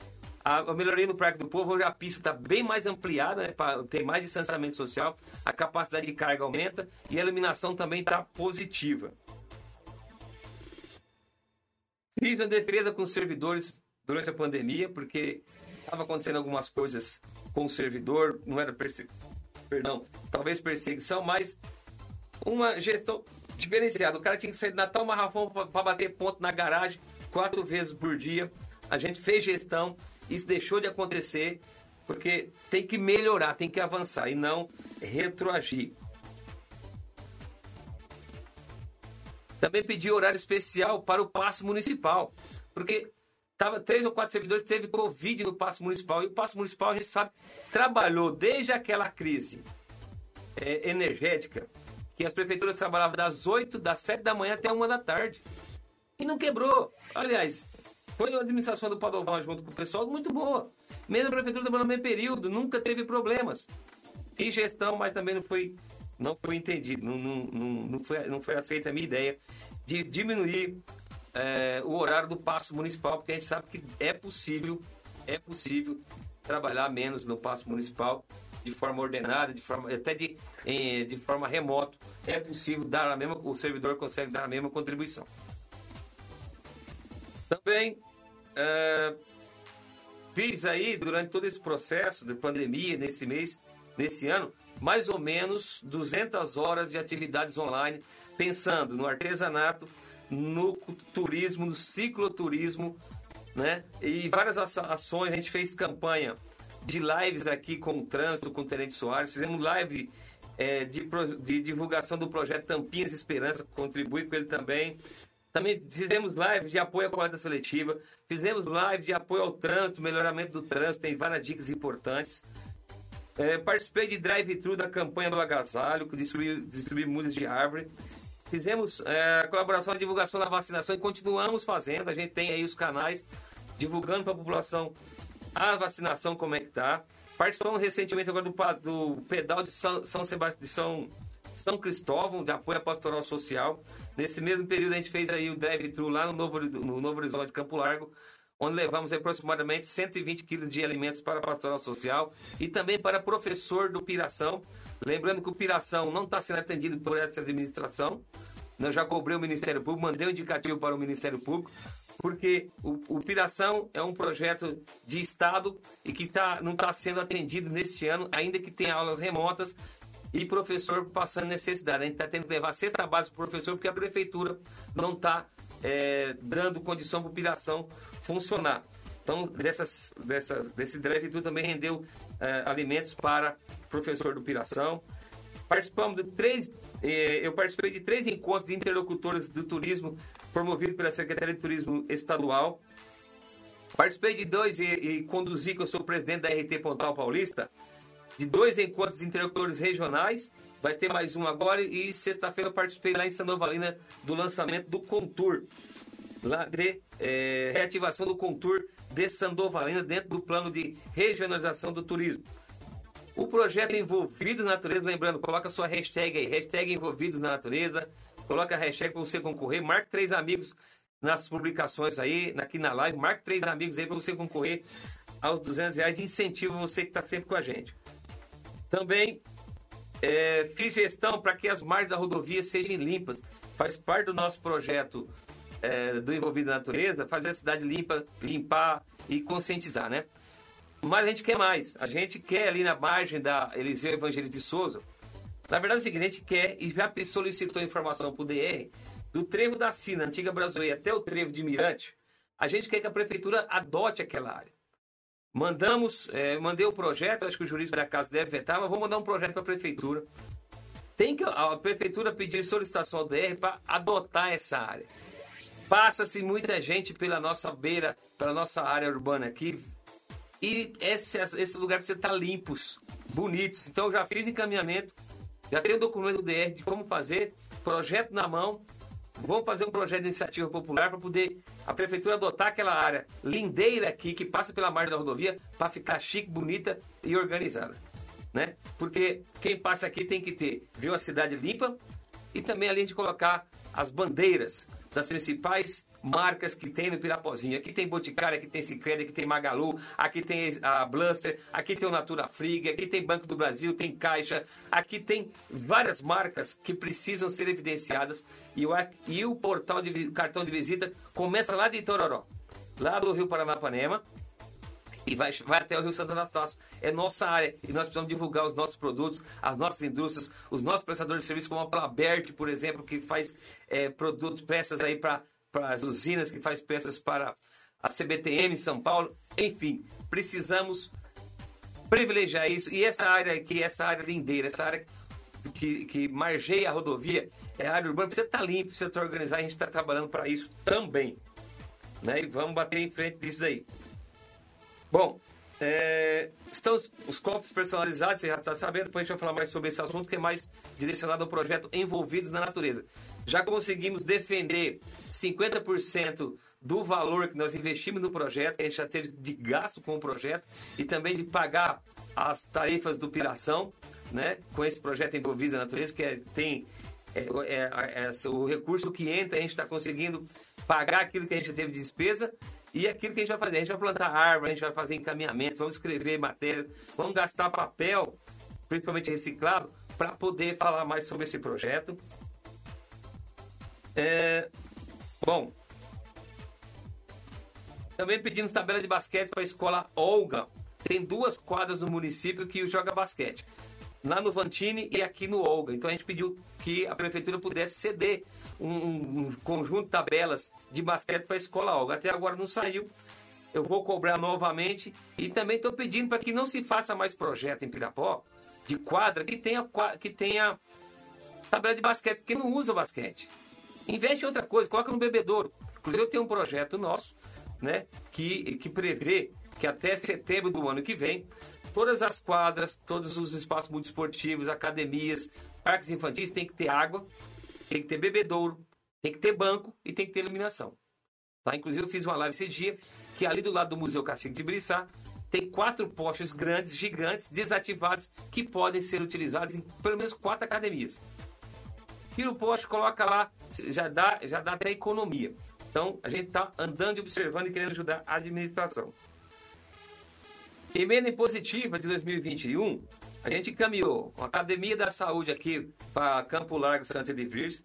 a, melhoria no Parque do Povo. Hoje a pista está bem mais ampliada, né, para ter mais distanciamento social, a capacidade de carga aumenta e a iluminação também está positiva. Fiz uma defesa com os servidores durante a pandemia, porque estava acontecendo algumas coisas com o servidor, não era perseguição, talvez perseguição, mas uma gestão diferenciada. O cara tinha que sair de Natal Marrafão para bater ponto na garagem quatro vezes por dia. A gente fez gestão, isso deixou de acontecer, porque tem que melhorar, tem que avançar e não retroagir. Também pedi horário especial para o passe municipal, porque Tava três ou quatro servidores teve Covid no Passo Municipal. E o Passo Municipal, a gente sabe, trabalhou desde aquela crise é, energética, que as prefeituras trabalhavam das 8, das 7 da manhã até uma da tarde. E não quebrou. Aliás, foi a administração do Padovan junto com o pessoal muito boa. Mesmo a prefeitura trabalhando no meio período, nunca teve problemas. Fiz gestão, mas também não foi, não foi entendido, não, não, não, foi, não foi aceita a minha ideia de diminuir é, o horário do passo municipal, porque a gente sabe que é possível, é possível trabalhar menos no passo municipal de forma ordenada, de forma até de, em, de forma remota. É possível dar a mesma, o servidor consegue dar a mesma contribuição. Também é, fiz aí durante todo esse processo de pandemia nesse mês, nesse ano, mais ou menos 200 horas de atividades online, pensando no artesanato, no turismo, no cicloturismo, né? E várias ações, a gente fez campanha de lives aqui com o trânsito, com o Tenente Soares, fizemos live é, de, de, divulgação do projeto Tampinhas Esperança, contribui com ele também. Também fizemos live de apoio à coleta seletiva, fizemos live de apoio ao trânsito, melhoramento do trânsito, tem várias dicas importantes. É, participei de drive-thru da campanha do agasalho, que distribuiu, distribuiu mudas de árvore. Fizemos é, colaboração na divulgação da vacinação e continuamos fazendo. A gente tem aí os canais divulgando para a população a vacinação, como é que tá. Participamos recentemente agora do, do pedal de São, São Sebastião, São Cristóvão, de apoio à pastoral social. Nesse mesmo período a gente fez aí o drive-thru lá no Novo, no Novo Horizonte, Campo Largo, onde levamos aproximadamente 120 quilos de alimentos para a pastoral social e também para professor do Piração. Lembrando que o Piração não está sendo atendido por essa administração. Eu já cobrei o Ministério Público, mandei um indicativo para o Ministério Público, porque o, o Piração é um projeto de Estado e que tá, não está sendo atendido neste ano, ainda que tenha aulas remotas e professor passando necessidade. A gente está tendo que levar a cesta base para o professor porque a prefeitura não está é, dando condição para o Piração funcionar. Então, dessas, dessas, desse drive-thru também rendeu é, alimentos para professor do Piração. Participamos de três, eh, eu participei de três encontros de interlocutores do turismo promovido pela Secretaria de Turismo Estadual. Participei de dois e, e conduzi, que eu sou presidente da RT Pontal Paulista, de dois encontros de interlocutores regionais. Vai ter mais um agora e sexta-feira participei lá em Sanovalina do lançamento do Contour, lá de é, reativação do Contour de Sandovalina dentro do plano de regionalização do turismo. O projeto Envolvidos na Natureza, lembrando, coloca sua hashtag aí, hashtag Envolvidos na Natureza, coloca a hashtag para você concorrer, marque três amigos nas publicações aí, aqui na live, marque três amigos aí para você concorrer aos 200 reais de incentivo, você que está sempre com a gente. Também é, fiz gestão para que as margens da rodovia sejam limpas. Faz parte do nosso projeto é, do Envolvido na Natureza, fazer a cidade limpa, limpar e conscientizar, né? Mas a gente quer mais. A gente quer ali na margem da Eliseu Evangelista de Souza. Na verdade é o seguinte, a gente quer, e já solicitou informação para o DR, do trevo da Sina, antiga Brasileira, até o trevo de Mirante, a gente quer que a prefeitura adote aquela área. Mandamos, é, mandei o um projeto, acho que o jurídico da casa deve vetar, mas vou mandar um projeto para a prefeitura. Tem que a prefeitura pedir solicitação ao DR para adotar essa área. Passa-se muita gente pela nossa beira, pela nossa área urbana aqui, e esse, esse lugar precisa estar limpos, bonitos. Então eu já fiz encaminhamento, já tenho o documento do DR de como fazer, projeto na mão. Vamos fazer um projeto de iniciativa popular para poder a prefeitura adotar aquela área lindeira aqui que passa pela margem da rodovia para ficar chique, bonita e organizada, né? Porque quem passa aqui tem que ter, viu a cidade limpa e também além de colocar as bandeiras das principais marcas que tem no Pirapozinho. Aqui tem Boticário, aqui tem Cicred, aqui tem Magalu, aqui tem a Bluster, aqui tem o Natura Frig, aqui tem Banco do Brasil, tem Caixa, aqui tem várias marcas que precisam ser evidenciadas e o, e o portal de cartão de visita começa lá de Itororó, lá do Rio Paranapanema, e vai, vai até o Rio Santo Anastácio. É nossa área e nós precisamos divulgar os nossos produtos, as nossas indústrias, os nossos prestadores de serviços, como a Plabert, por exemplo, que faz é, produtos, peças aí para as usinas, que faz peças para a CBTM em São Paulo. Enfim, precisamos privilegiar isso. E essa área aqui, essa área lindeira, essa área que, que margeia a rodovia, é a área urbana, precisa estar limpa, precisa estar organizada, a gente está trabalhando para isso também. Né? E vamos bater em frente disso aí. Bom, é, estão os, os copos personalizados, você já está sabendo, depois a gente vai falar mais sobre esse assunto, que é mais direcionado ao projeto Envolvidos na Natureza. Já conseguimos defender 50% do valor que nós investimos no projeto, que a gente já teve de gasto com o projeto, e também de pagar as tarifas do Piração, né, com esse projeto Envolvidos na Natureza, que é, tem é, é, é, o recurso que entra, a gente está conseguindo pagar aquilo que a gente teve de despesa e aquilo que a gente vai fazer. A gente vai plantar árvore, a gente vai fazer encaminhamentos, vamos escrever matérias, vamos gastar papel, principalmente reciclado, para poder falar mais sobre esse projeto. É, bom, também pedimos tabela de basquete para a escola Olga. Tem duas quadras no município que joga basquete lá no Vantini e aqui no Olga. Então a gente pediu que a prefeitura pudesse ceder um, um conjunto de tabelas de basquete para a escola Olga. Até agora não saiu. Eu vou cobrar novamente e também estou pedindo para que não se faça mais projeto em Pirapó de quadra que tenha, que tenha tabela de basquete, porque não usa basquete. Investe em outra coisa, coloca no bebedouro. Inclusive eu tenho um projeto nosso, né, que, que prevê que até setembro do ano que vem todas as quadras, todos os espaços multiesportivos, academias, parques infantis tem que ter água, tem que ter bebedouro, tem que ter banco e tem que ter iluminação. Tá? Inclusive eu fiz uma live esse dia que ali do lado do Museu Cacique de Briçá tem quatro postes grandes, gigantes, desativados, que podem ser utilizados em pelo menos quatro academias. Tira o poste, coloca lá, já dá, já dá até economia. Então, a gente está andando e observando e querendo ajudar a administração. Emenda impositiva de 2021, a gente caminhou a Academia da Saúde aqui para Campo Largo, Santa Edivir.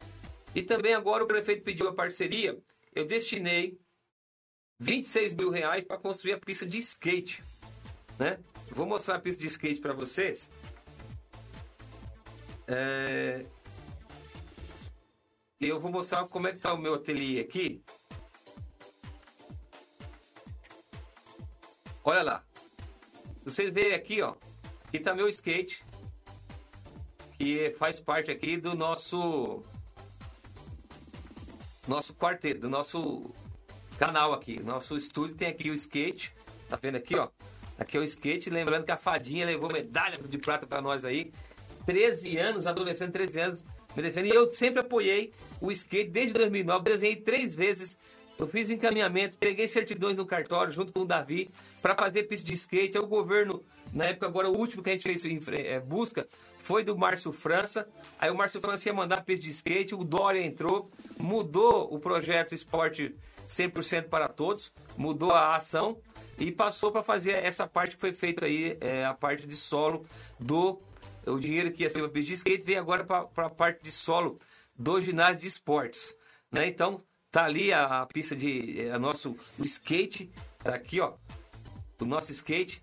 E também agora o prefeito pediu a parceria. Eu destinei 26 mil reais para construir a pista de skate. Né? Vou mostrar a pista de skate para vocês. É... Eu vou mostrar como é que está o meu ateliê aqui. Olha lá. Vocês verem aqui, ó, aqui tá meu skate, que faz parte aqui do nosso nosso quarteto, do nosso canal aqui. Nosso estúdio tem aqui o skate, tá vendo aqui, ó? Aqui é o skate, lembrando que a Fadinha levou medalha de prata para nós aí. 13 anos, adolescente, 13 anos, merecendo. E eu sempre apoiei o skate desde 2009, desenhei três vezes eu fiz encaminhamento, peguei certidões no cartório junto com o Davi para fazer pista de skate. Aí o governo, na época, agora o último que a gente fez é, busca foi do Márcio França. Aí o Márcio França ia mandar pista de skate, o Dória entrou, mudou o projeto Esporte 100% para todos, mudou a ação e passou para fazer essa parte que foi feita aí, é, a parte de solo do. O dinheiro que ia ser para pista de skate veio agora para a parte de solo do ginásio de esportes. Né? Então, Tá ali a, a pista de a nosso skate, tá aqui ó, o nosso skate.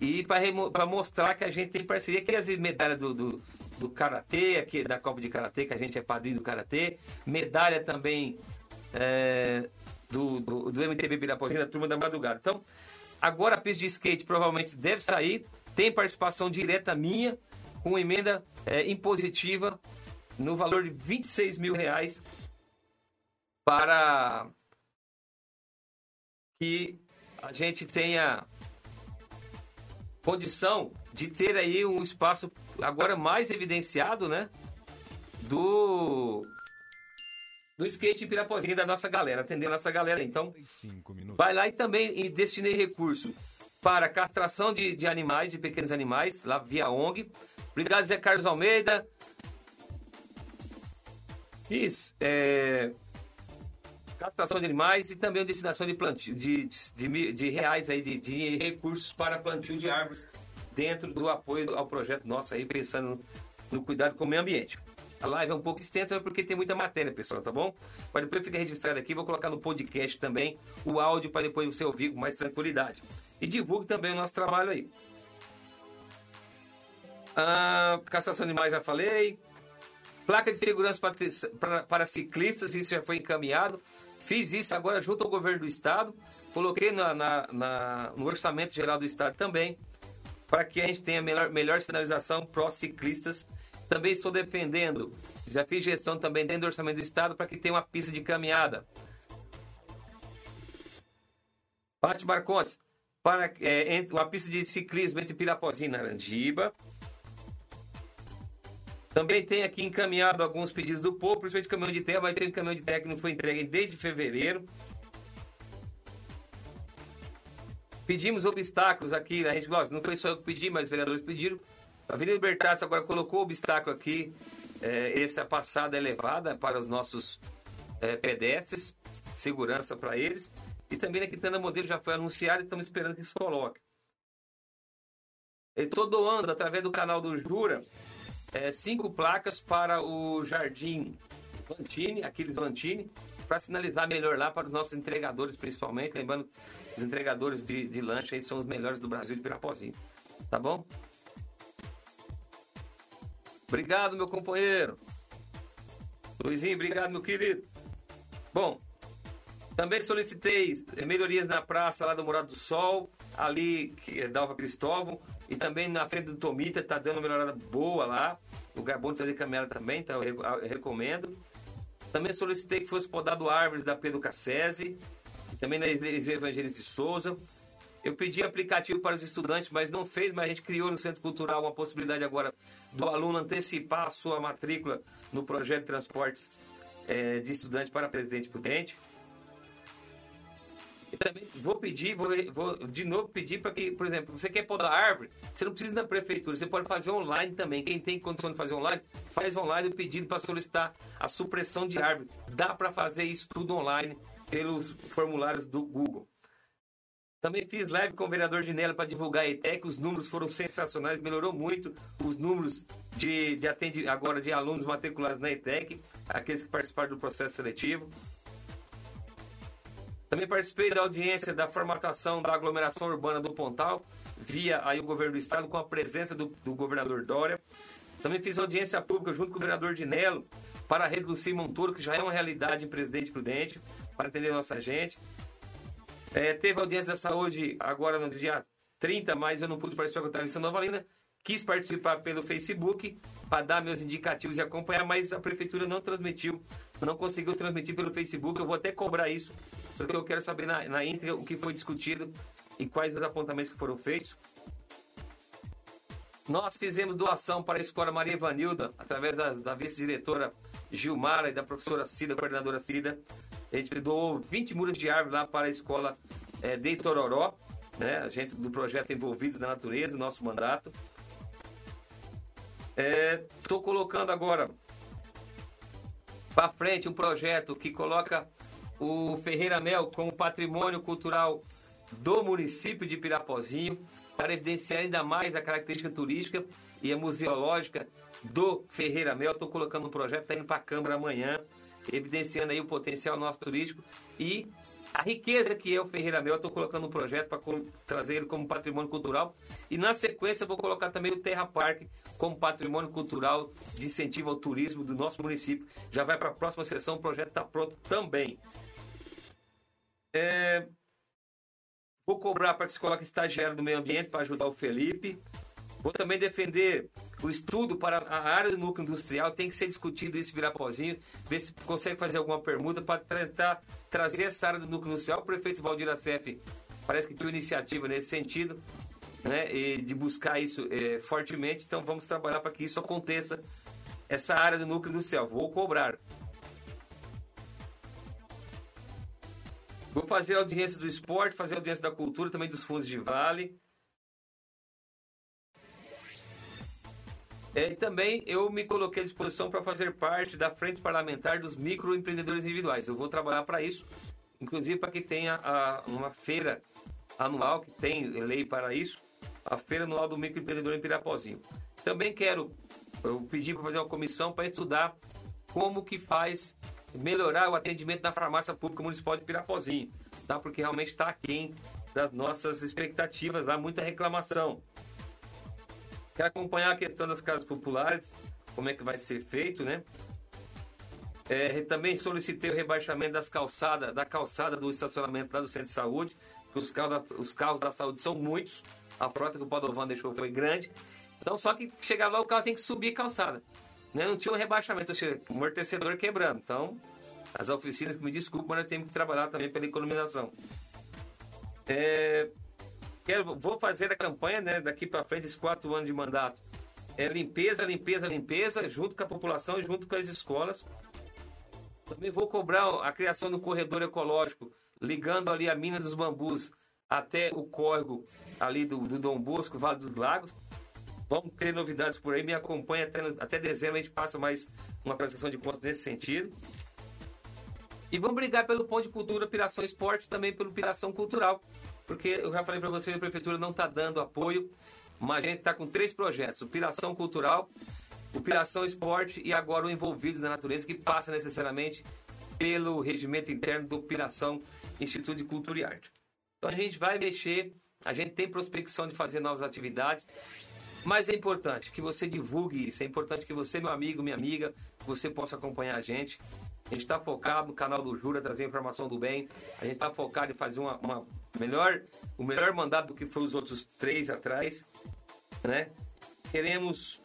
E para mostrar que a gente tem parceria, que as medalhas do, do, do karatê, aqui da Copa de Karatê, que a gente é padrinho do karatê, medalha também é, do, do, do MTB Pirapozinho, da turma da madrugada. Então, agora a pista de skate provavelmente deve sair, tem participação direta minha, com emenda é, impositiva no valor de 26 mil reais para que a gente tenha condição de ter aí um espaço agora mais evidenciado, né? Do do skate em Pirapozinho da nossa galera, atender a nossa galera. Então, vai lá e também e destinei recurso para castração de, de animais, de pequenos animais, lá via ONG. Obrigado, Zé Carlos Almeida. Fiz é, captação de animais e também a destinação de, plantio, de, de, de, reais aí, de, de, recursos para plantio de árvores dentro do apoio ao projeto nosso aí, pensando no, cuidado com o meio ambiente. A live é um pouco extensa porque tem muita matéria, pessoal, tá bom? Mas depois fica registrado aqui, vou colocar no podcast também o áudio para depois você ouvir com mais tranquilidade. E divulgue também o nosso trabalho aí. Ah, de animais já falei. Placa de segurança para, para, para ciclistas, isso já foi encaminhado. Fiz isso agora junto ao governo do estado, coloquei na, na, na, no orçamento geral do estado também, para que a gente tenha melhor, melhor sinalização pró-ciclistas. Também estou defendendo, já fiz gestão também dentro do orçamento do estado para que tenha uma pista de caminhada. Pátio Marcontes, para é, uma pista de ciclismo entre Pirapozinho e Narandiba. Também tem aqui encaminhado alguns pedidos do povo, principalmente caminhão de terra, mas tem um caminhão de terra que não foi entregue desde fevereiro. Pedimos obstáculos aqui, a gente gosta, não foi só eu que pedi, mas os vereadores pediram. A Avenida Libertácio agora colocou obstáculo aqui, é, essa passada elevada para os nossos é, pedestres, segurança para eles. E também na Quintana Modelo já foi anunciado e estamos esperando que se coloque. estou doando, através do canal do Jura, é, cinco placas para o Jardim Vantini, Aquiles Vantini, para sinalizar melhor lá para os nossos entregadores, principalmente. Lembrando, os entregadores de, de lanche aí são os melhores do Brasil de Pirapozinho. Tá bom? Obrigado, meu companheiro. Luizinho, obrigado, meu querido. Bom, também solicitei melhorias na praça lá do Morado do Sol, ali que é Dalva Cristóvão, e também na frente do Tomita, tá dando uma melhorada boa lá. Lugar bom de fazer caminhada também, então eu recomendo. Também solicitei que fosse podado árvores da Pedro Cassese, também na Igreja Evangelista de Souza. Eu pedi aplicativo para os estudantes, mas não fez, mas a gente criou no Centro Cultural uma possibilidade agora do aluno antecipar a sua matrícula no projeto de transportes é, de estudante para Presidente Prudente. Também vou pedir, vou, vou de novo pedir para que, por exemplo, você quer podar árvore, você não precisa ir na prefeitura, você pode fazer online também. Quem tem condição de fazer online, faz online o pedido para solicitar a supressão de árvore. Dá para fazer isso tudo online pelos formulários do Google. Também fiz live com o vereador Ginela para divulgar a ETEC. Os números foram sensacionais, melhorou muito os números de, de atende, agora de alunos matriculados na ETEC, aqueles que participaram do processo seletivo. Também participei da audiência da formatação da aglomeração urbana do Pontal, via aí o governo do estado, com a presença do, do governador Dória. Também fiz audiência pública junto com o vereador Dinelo para reduzir Montoro, que já é uma realidade em Presidente Prudente, para atender nossa gente. É, teve audiência da saúde agora no dia 30, mas eu não pude participar porque eu estava em São Nova Lina. Quis participar pelo Facebook para dar meus indicativos e acompanhar, mas a prefeitura não transmitiu, não conseguiu transmitir pelo Facebook. Eu vou até cobrar isso, porque eu quero saber na, na íntegra o que foi discutido e quais os apontamentos que foram feitos. Nós fizemos doação para a Escola Maria Vanilda, através da, da vice-diretora Gilmara e da professora Cida, coordenadora Cida. A gente doou 20 muros de árvore lá para a escola é, de Tororó, né? A gente do projeto Envolvidos da Natureza, nosso mandato. Estou é, colocando agora para frente um projeto que coloca o Ferreira Mel como patrimônio cultural do município de Pirapozinho, para evidenciar ainda mais a característica turística e a museológica do Ferreira Mel. Estou colocando um projeto, está indo para a Câmara amanhã evidenciando aí o potencial nosso turístico e a riqueza que é o Ferreira Mel. Estou colocando um projeto para trazer ele como patrimônio cultural. E na sequência vou colocar também o Terra Park como patrimônio cultural de incentivo ao turismo do nosso município. Já vai para a próxima sessão, o projeto está pronto também. É... Vou cobrar para que se coloque estagiário do meio ambiente para ajudar o Felipe. Vou também defender o estudo para a área do núcleo industrial. Tem que ser discutido isso, virar pozinho, ver se consegue fazer alguma permuta para tentar trazer essa área do núcleo industrial. O prefeito Valdir Acef parece que tem uma iniciativa nesse sentido, né, e de buscar isso é, fortemente. Então vamos trabalhar para que isso aconteça, essa área do núcleo industrial. Vou cobrar. Vou fazer audiência do esporte, fazer audiência da cultura, também dos fundos de vale. É, e também eu me coloquei à disposição para fazer parte da frente parlamentar dos microempreendedores individuais. Eu vou trabalhar para isso, inclusive para que tenha a, uma feira anual, que tem lei para isso, a feira anual do microempreendedor em Pirapozinho. Também quero, eu pedi para fazer uma comissão para estudar como que faz melhorar o atendimento da farmácia pública municipal de Pirapozinho, tá? porque realmente está aquém das nossas expectativas, há muita reclamação. Quer acompanhar a questão das casas populares, como é que vai ser feito, né? É, também solicitei o rebaixamento das calçadas, da calçada do estacionamento lá do centro de saúde. Os carros, da, os carros da saúde são muitos. A frota que o Padovan deixou foi grande. Então, só que chegar lá, o carro tem que subir a calçada. Né? Não tinha um rebaixamento, seja, um amortecedor quebrando. Então, as oficinas, me desculpem, mas nós temos que trabalhar também pela economização. É, quero, vou fazer a campanha né, daqui para frente, esses quatro anos de mandato. É limpeza, limpeza, limpeza, junto com a população, junto com as escolas. Também vou cobrar a criação do corredor ecológico, ligando ali a Minas dos Bambus até o córrego ali do, do Dom Bosco, Vale dos Lagos. Vamos ter novidades por aí, me acompanha até, até dezembro, a gente passa mais uma prestação de contas nesse sentido. E vamos brigar pelo Ponto de Cultura, Piração Esporte, também pelo Piração Cultural. Porque eu já falei para vocês, a Prefeitura não está dando apoio, mas a gente está com três projetos: o Piração Cultural, o Piração Esporte e agora o Envolvidos na Natureza, que passa necessariamente pelo regimento interno do Piração Instituto de Cultura e Arte. Então a gente vai mexer, a gente tem prospecção de fazer novas atividades, mas é importante que você divulgue isso, é importante que você, meu amigo, minha amiga, você possa acompanhar a gente. A gente está focado no canal do Jura, trazer informação do bem. A gente está focado em fazer uma, uma, melhor, o melhor mandato do que foi os outros três atrás, né? Queremos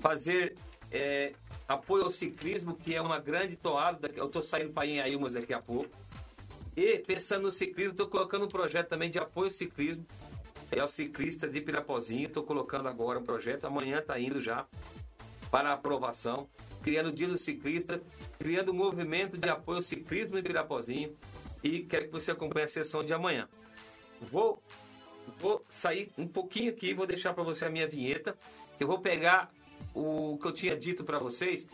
fazer é, apoio ao ciclismo, que é uma grande toada. Eu estou saindo para Inhaiumas daqui a pouco. E pensando no ciclismo, estou colocando um projeto também de apoio ao ciclismo. É o ciclista de Pirapozinho. Estou colocando agora um projeto. Amanhã está indo já para aprovação criando o Dia do Ciclista, criando um movimento de apoio ao ciclismo em Pirapozinho e quero que você acompanhe a sessão de amanhã. Vou, vou sair um pouquinho aqui, vou deixar para você a minha vinheta, eu vou pegar o que eu tinha dito para vocês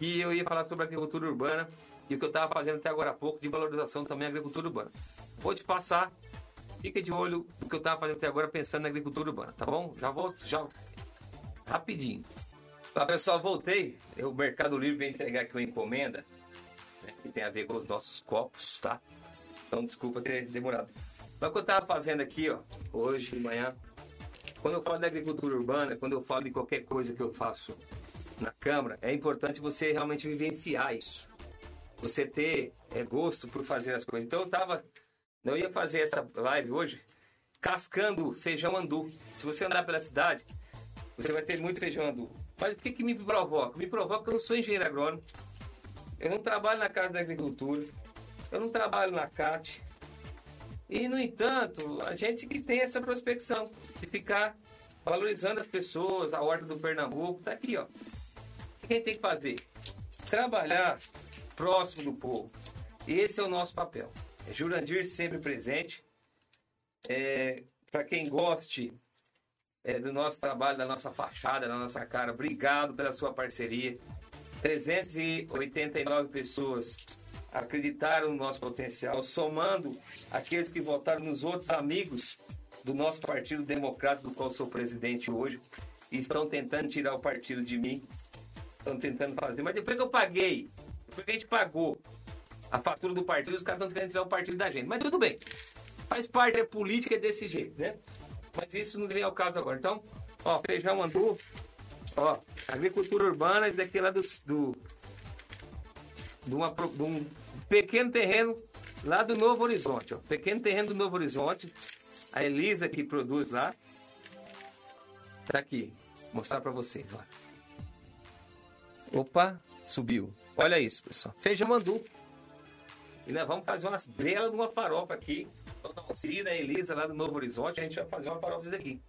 e eu ia falar sobre agricultura urbana e o que eu estava fazendo até agora há pouco de valorização também da agricultura urbana. Vou te passar, fica de olho no que eu estava fazendo até agora pensando na agricultura urbana, tá bom? Já volto, já rapidinho. Olá pessoal, voltei. O Mercado Livre veio entregar aqui uma encomenda né, que tem a ver com os nossos copos, tá? Então desculpa ter demorado. Mas o que eu estava fazendo aqui, ó, hoje de manhã, quando eu falo da agricultura urbana, quando eu falo de qualquer coisa que eu faço na Câmara, é importante você realmente vivenciar isso. Você ter é, gosto por fazer as coisas. Então eu tava. Eu ia fazer essa live hoje cascando feijão andu. Se você andar pela cidade, você vai ter muito feijão andu. Mas o que, que me provoca? Me provoca que eu não sou engenheiro agrônomo, eu não trabalho na Casa da Agricultura, eu não trabalho na CAT. E, no entanto, a gente que tem essa prospecção de ficar valorizando as pessoas, a horta do Pernambuco, tá aqui, ó. O que a gente tem que fazer? Trabalhar próximo do povo. Esse é o nosso papel. É Jurandir sempre presente. É, Para quem goste é, do nosso trabalho, da nossa fachada, da nossa cara. Obrigado pela sua parceria. 389 pessoas acreditaram no nosso potencial, somando aqueles que votaram nos outros amigos do nosso Partido Democrático, do qual sou presidente hoje, e estão tentando tirar o partido de mim. Estão tentando fazer. Mas depois que eu paguei, depois que a gente pagou a fatura do partido, os caras estão querendo tirar o partido da gente. Mas tudo bem. Faz parte, da política é desse jeito, né? Mas isso não vem ao caso agora. Então, ó, feijão andu, ó, agricultura urbana daqui lá do, do de, uma, um pequeno terreno lá do Novo Horizonte, ó, pequeno terreno do Novo Horizonte. A Elisa que produz lá. Tá aqui, vou mostrar para vocês, ó. Opa, subiu. Olha isso, pessoal. Feijão andu. E nós vamos fazer umas belas de uma farofa aqui Dona Alcida, a Elisa lá do Novo Horizonte, a gente vai fazer uma paródia daqui.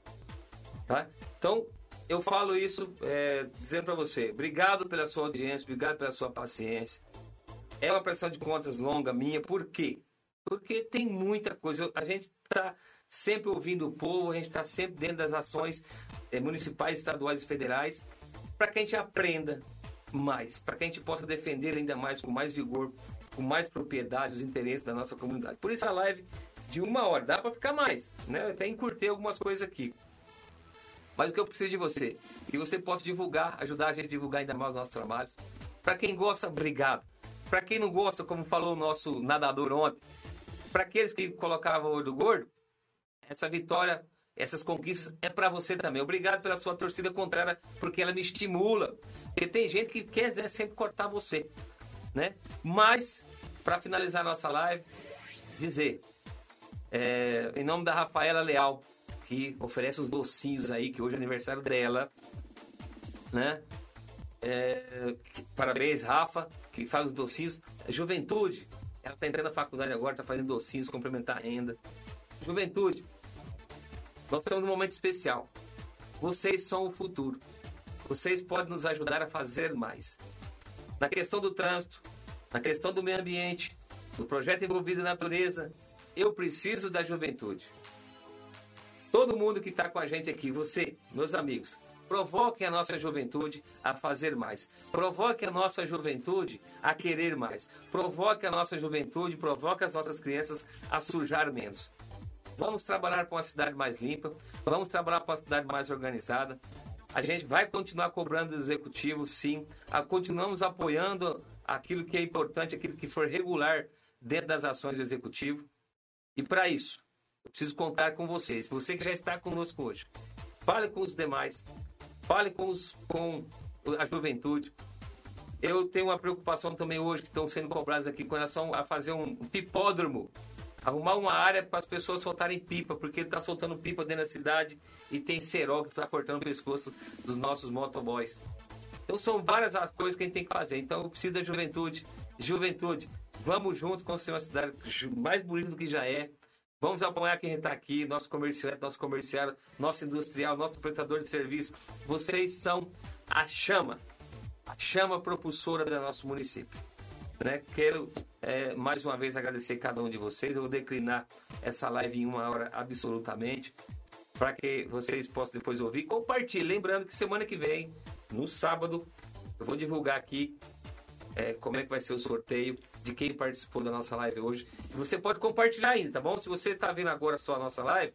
Tá? Então, eu falo isso é, dizendo para você, obrigado pela sua audiência, obrigado pela sua paciência. É uma pressão de contas longa minha, por quê? Porque tem muita coisa. A gente está sempre ouvindo o povo, a gente está sempre dentro das ações é, municipais, estaduais e federais, para que a gente aprenda mais, para que a gente possa defender ainda mais, com mais vigor, com mais propriedade, os interesses da nossa comunidade. Por isso a live de uma hora. Dá para ficar mais, né? Eu até encurtei algumas coisas aqui. Mas o que eu preciso de você? Que você possa divulgar, ajudar a gente a divulgar ainda mais os nossos trabalhos. Para quem gosta, obrigado. Para quem não gosta, como falou o nosso nadador ontem, para aqueles que colocavam o olho gordo, essa vitória, essas conquistas é para você também. Obrigado pela sua torcida contrária, porque ela me estimula. Porque tem gente que quer sempre cortar você, né? Mas, para finalizar nossa live, dizer é, em nome da Rafaela Leal, que oferece os docinhos aí, que hoje é aniversário dela, né? É, parabéns, Rafa, que faz os docinhos. Juventude, ela está entrando na faculdade agora, está fazendo docinhos, complementar a renda. Juventude, nós estamos num momento especial. Vocês são o futuro. Vocês podem nos ajudar a fazer mais. Na questão do trânsito, na questão do meio ambiente, no projeto envolvido na natureza, eu preciso da juventude. Todo mundo que está com a gente aqui, você, meus amigos, provoque a nossa juventude a fazer mais. Provoque a nossa juventude a querer mais. Provoque a nossa juventude, provoque as nossas crianças a sujar menos. Vamos trabalhar com uma cidade mais limpa, vamos trabalhar com uma cidade mais organizada. A gente vai continuar cobrando do executivo, sim. continuamos apoiando aquilo que é importante, aquilo que for regular dentro das ações do executivo. E para isso, preciso contar com vocês. Você que já está conosco hoje, fale com os demais, fale com, os, com a juventude. Eu tenho uma preocupação também hoje que estão sendo cobrados aqui com relação a fazer um pipódromo. Arrumar uma área para as pessoas soltarem pipa, porque está soltando pipa dentro da cidade e tem cerol que está cortando o pescoço dos nossos motoboys. Então são várias as coisas que a gente tem que fazer. Então eu preciso da juventude. Juventude, vamos juntos construir uma cidade mais bonita do que já é. Vamos apoiar quem está aqui, nosso comerciante, nosso comerciário, nosso industrial, nosso prestador de serviço. Vocês são a chama, a chama propulsora do nosso município. Né? Quero é, mais uma vez agradecer cada um de vocês. Eu vou declinar essa live em uma hora absolutamente para que vocês possam depois ouvir. Compartilhe. Lembrando que semana que vem, no sábado, eu vou divulgar aqui é, como é que vai ser o sorteio de quem participou da nossa live hoje. E você pode compartilhar ainda, tá bom? Se você está vendo agora só a nossa live,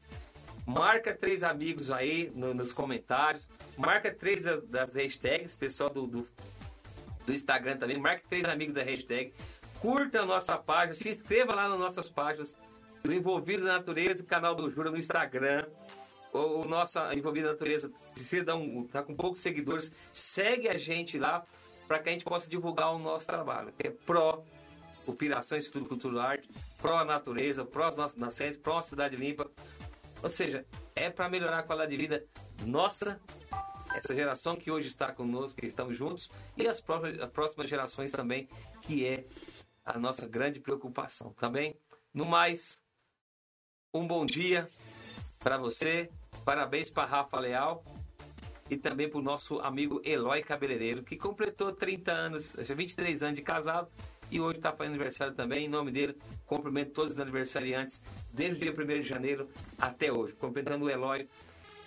marca três amigos aí no, nos comentários, marca três das, das hashtags, pessoal do, do, do, Instagram também, marca três amigos da hashtag, curta a nossa página, se inscreva lá nas nossas páginas do Envolvido na Natureza, canal do Jura no Instagram. O, o nosso Envolvido na Natureza precisa dar um, tá com poucos seguidores, segue a gente lá para que a gente possa divulgar o nosso trabalho, que é pró o Piração Instituto Cultural Arte, pró natureza, pró as nossas nascentes, pró cidade limpa. Ou seja, é para melhorar a qualidade de vida nossa, essa geração que hoje está conosco, que estamos juntos, e as, as próximas gerações também, que é a nossa grande preocupação. Tá no mais, um bom dia para você, parabéns para Rafa Leal e também para o nosso amigo Eloy Cabeleireiro, que completou 30 anos, 23 anos de casado e hoje está fazendo aniversário também. Em nome dele, cumprimento todos os aniversariantes desde o dia 1 de janeiro até hoje. Cumprimentando o Eloy,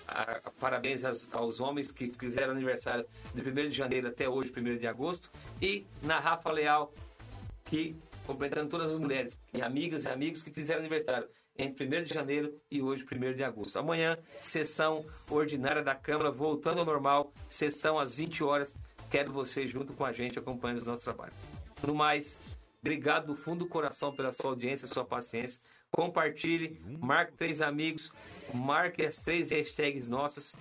a, a, parabéns aos, aos, homens que fizeram aniversário de 1 de janeiro até hoje, 1 de agosto. E na Rafa Leal, que cumprimentando todas as mulheres e amigas e amigos que fizeram aniversário entre 1 de janeiro e hoje, 1 de agosto. Amanhã, sessão ordinária da Câmara, voltando ao normal, sessão às 20 horas. Quero você junto com a gente acompanhando o nosso trabalho. No mais, obrigado do fundo do coração pela sua audiência, sua paciência. Compartilhe, marque três amigos, marque as três hashtags nossas.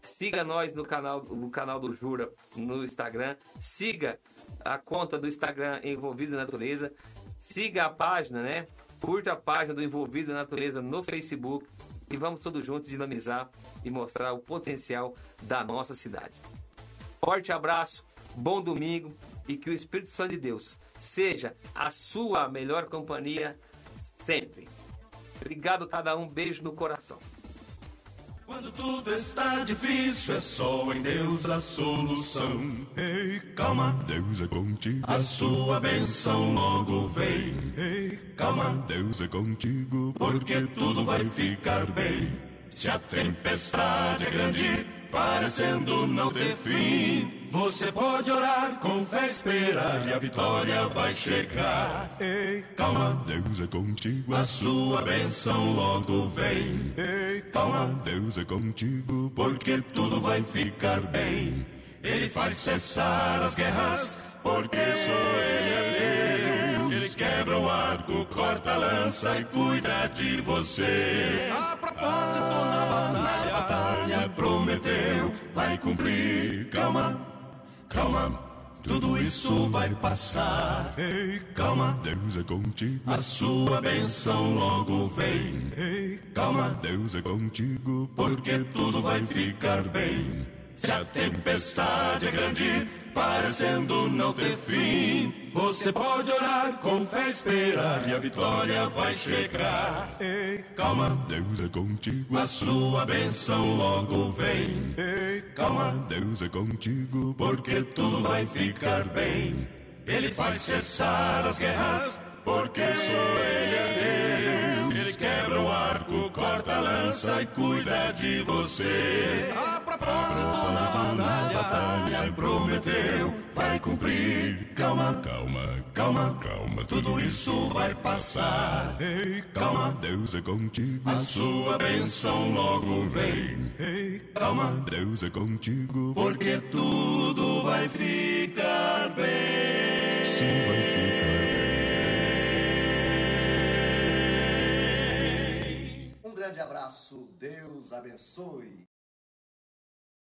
Siga nós no canal, no canal do Jura no Instagram. Siga a conta do Instagram Envolvido na Natureza. Siga a página, né? Curta a página do Envolvido na Natureza no Facebook. E vamos todos juntos dinamizar e mostrar o potencial da nossa cidade. Forte abraço, bom domingo e que o Espírito Santo de Deus seja a sua melhor companhia sempre. Obrigado cada um, beijo no coração. Quando tudo está difícil, é só em Deus a solução. Ei, calma, Deus é contigo. A sua benção logo vem. Ei, calma, Deus é contigo. Porque tudo vai ficar bem. Se a tempestade é grande, parecendo não ter fim. Você pode orar, com fé esperar e a vitória vai chegar. Ei, calma, Deus é contigo. A sua benção logo vem. Ei, calma, Deus é contigo. Porque tudo vai ficar bem. Ele faz cessar as guerras, porque só Ele é Deus. Ele quebra o arco, corta a lança e cuida de você. A propósito, na batalha, batalha prometeu, vai cumprir. Calma. Calma, tudo isso vai passar. Ei, calma, Deus é contigo. A sua benção logo vem. Ei, calma, Deus é contigo. Porque tudo vai ficar bem. Se a tempestade é grande, parecendo não ter fim, você pode orar, com fé esperar e a vitória vai chegar. Ei, calma, Deus é contigo, a sua benção logo vem. Ei, calma, Deus é contigo, porque tudo vai ficar bem. Ele faz cessar as guerras, porque só Ele é Deus. Corta a lança e cuida de você. A propósito, na batalha, se prometeu, vai cumprir. Calma, calma, calma, calma, tudo isso vai passar. Ei, calma, Deus é contigo, a sua bênção logo vem. Ei, calma, Deus é contigo, porque tudo vai ficar bem. Sim, vai grande abraço, Deus abençoe.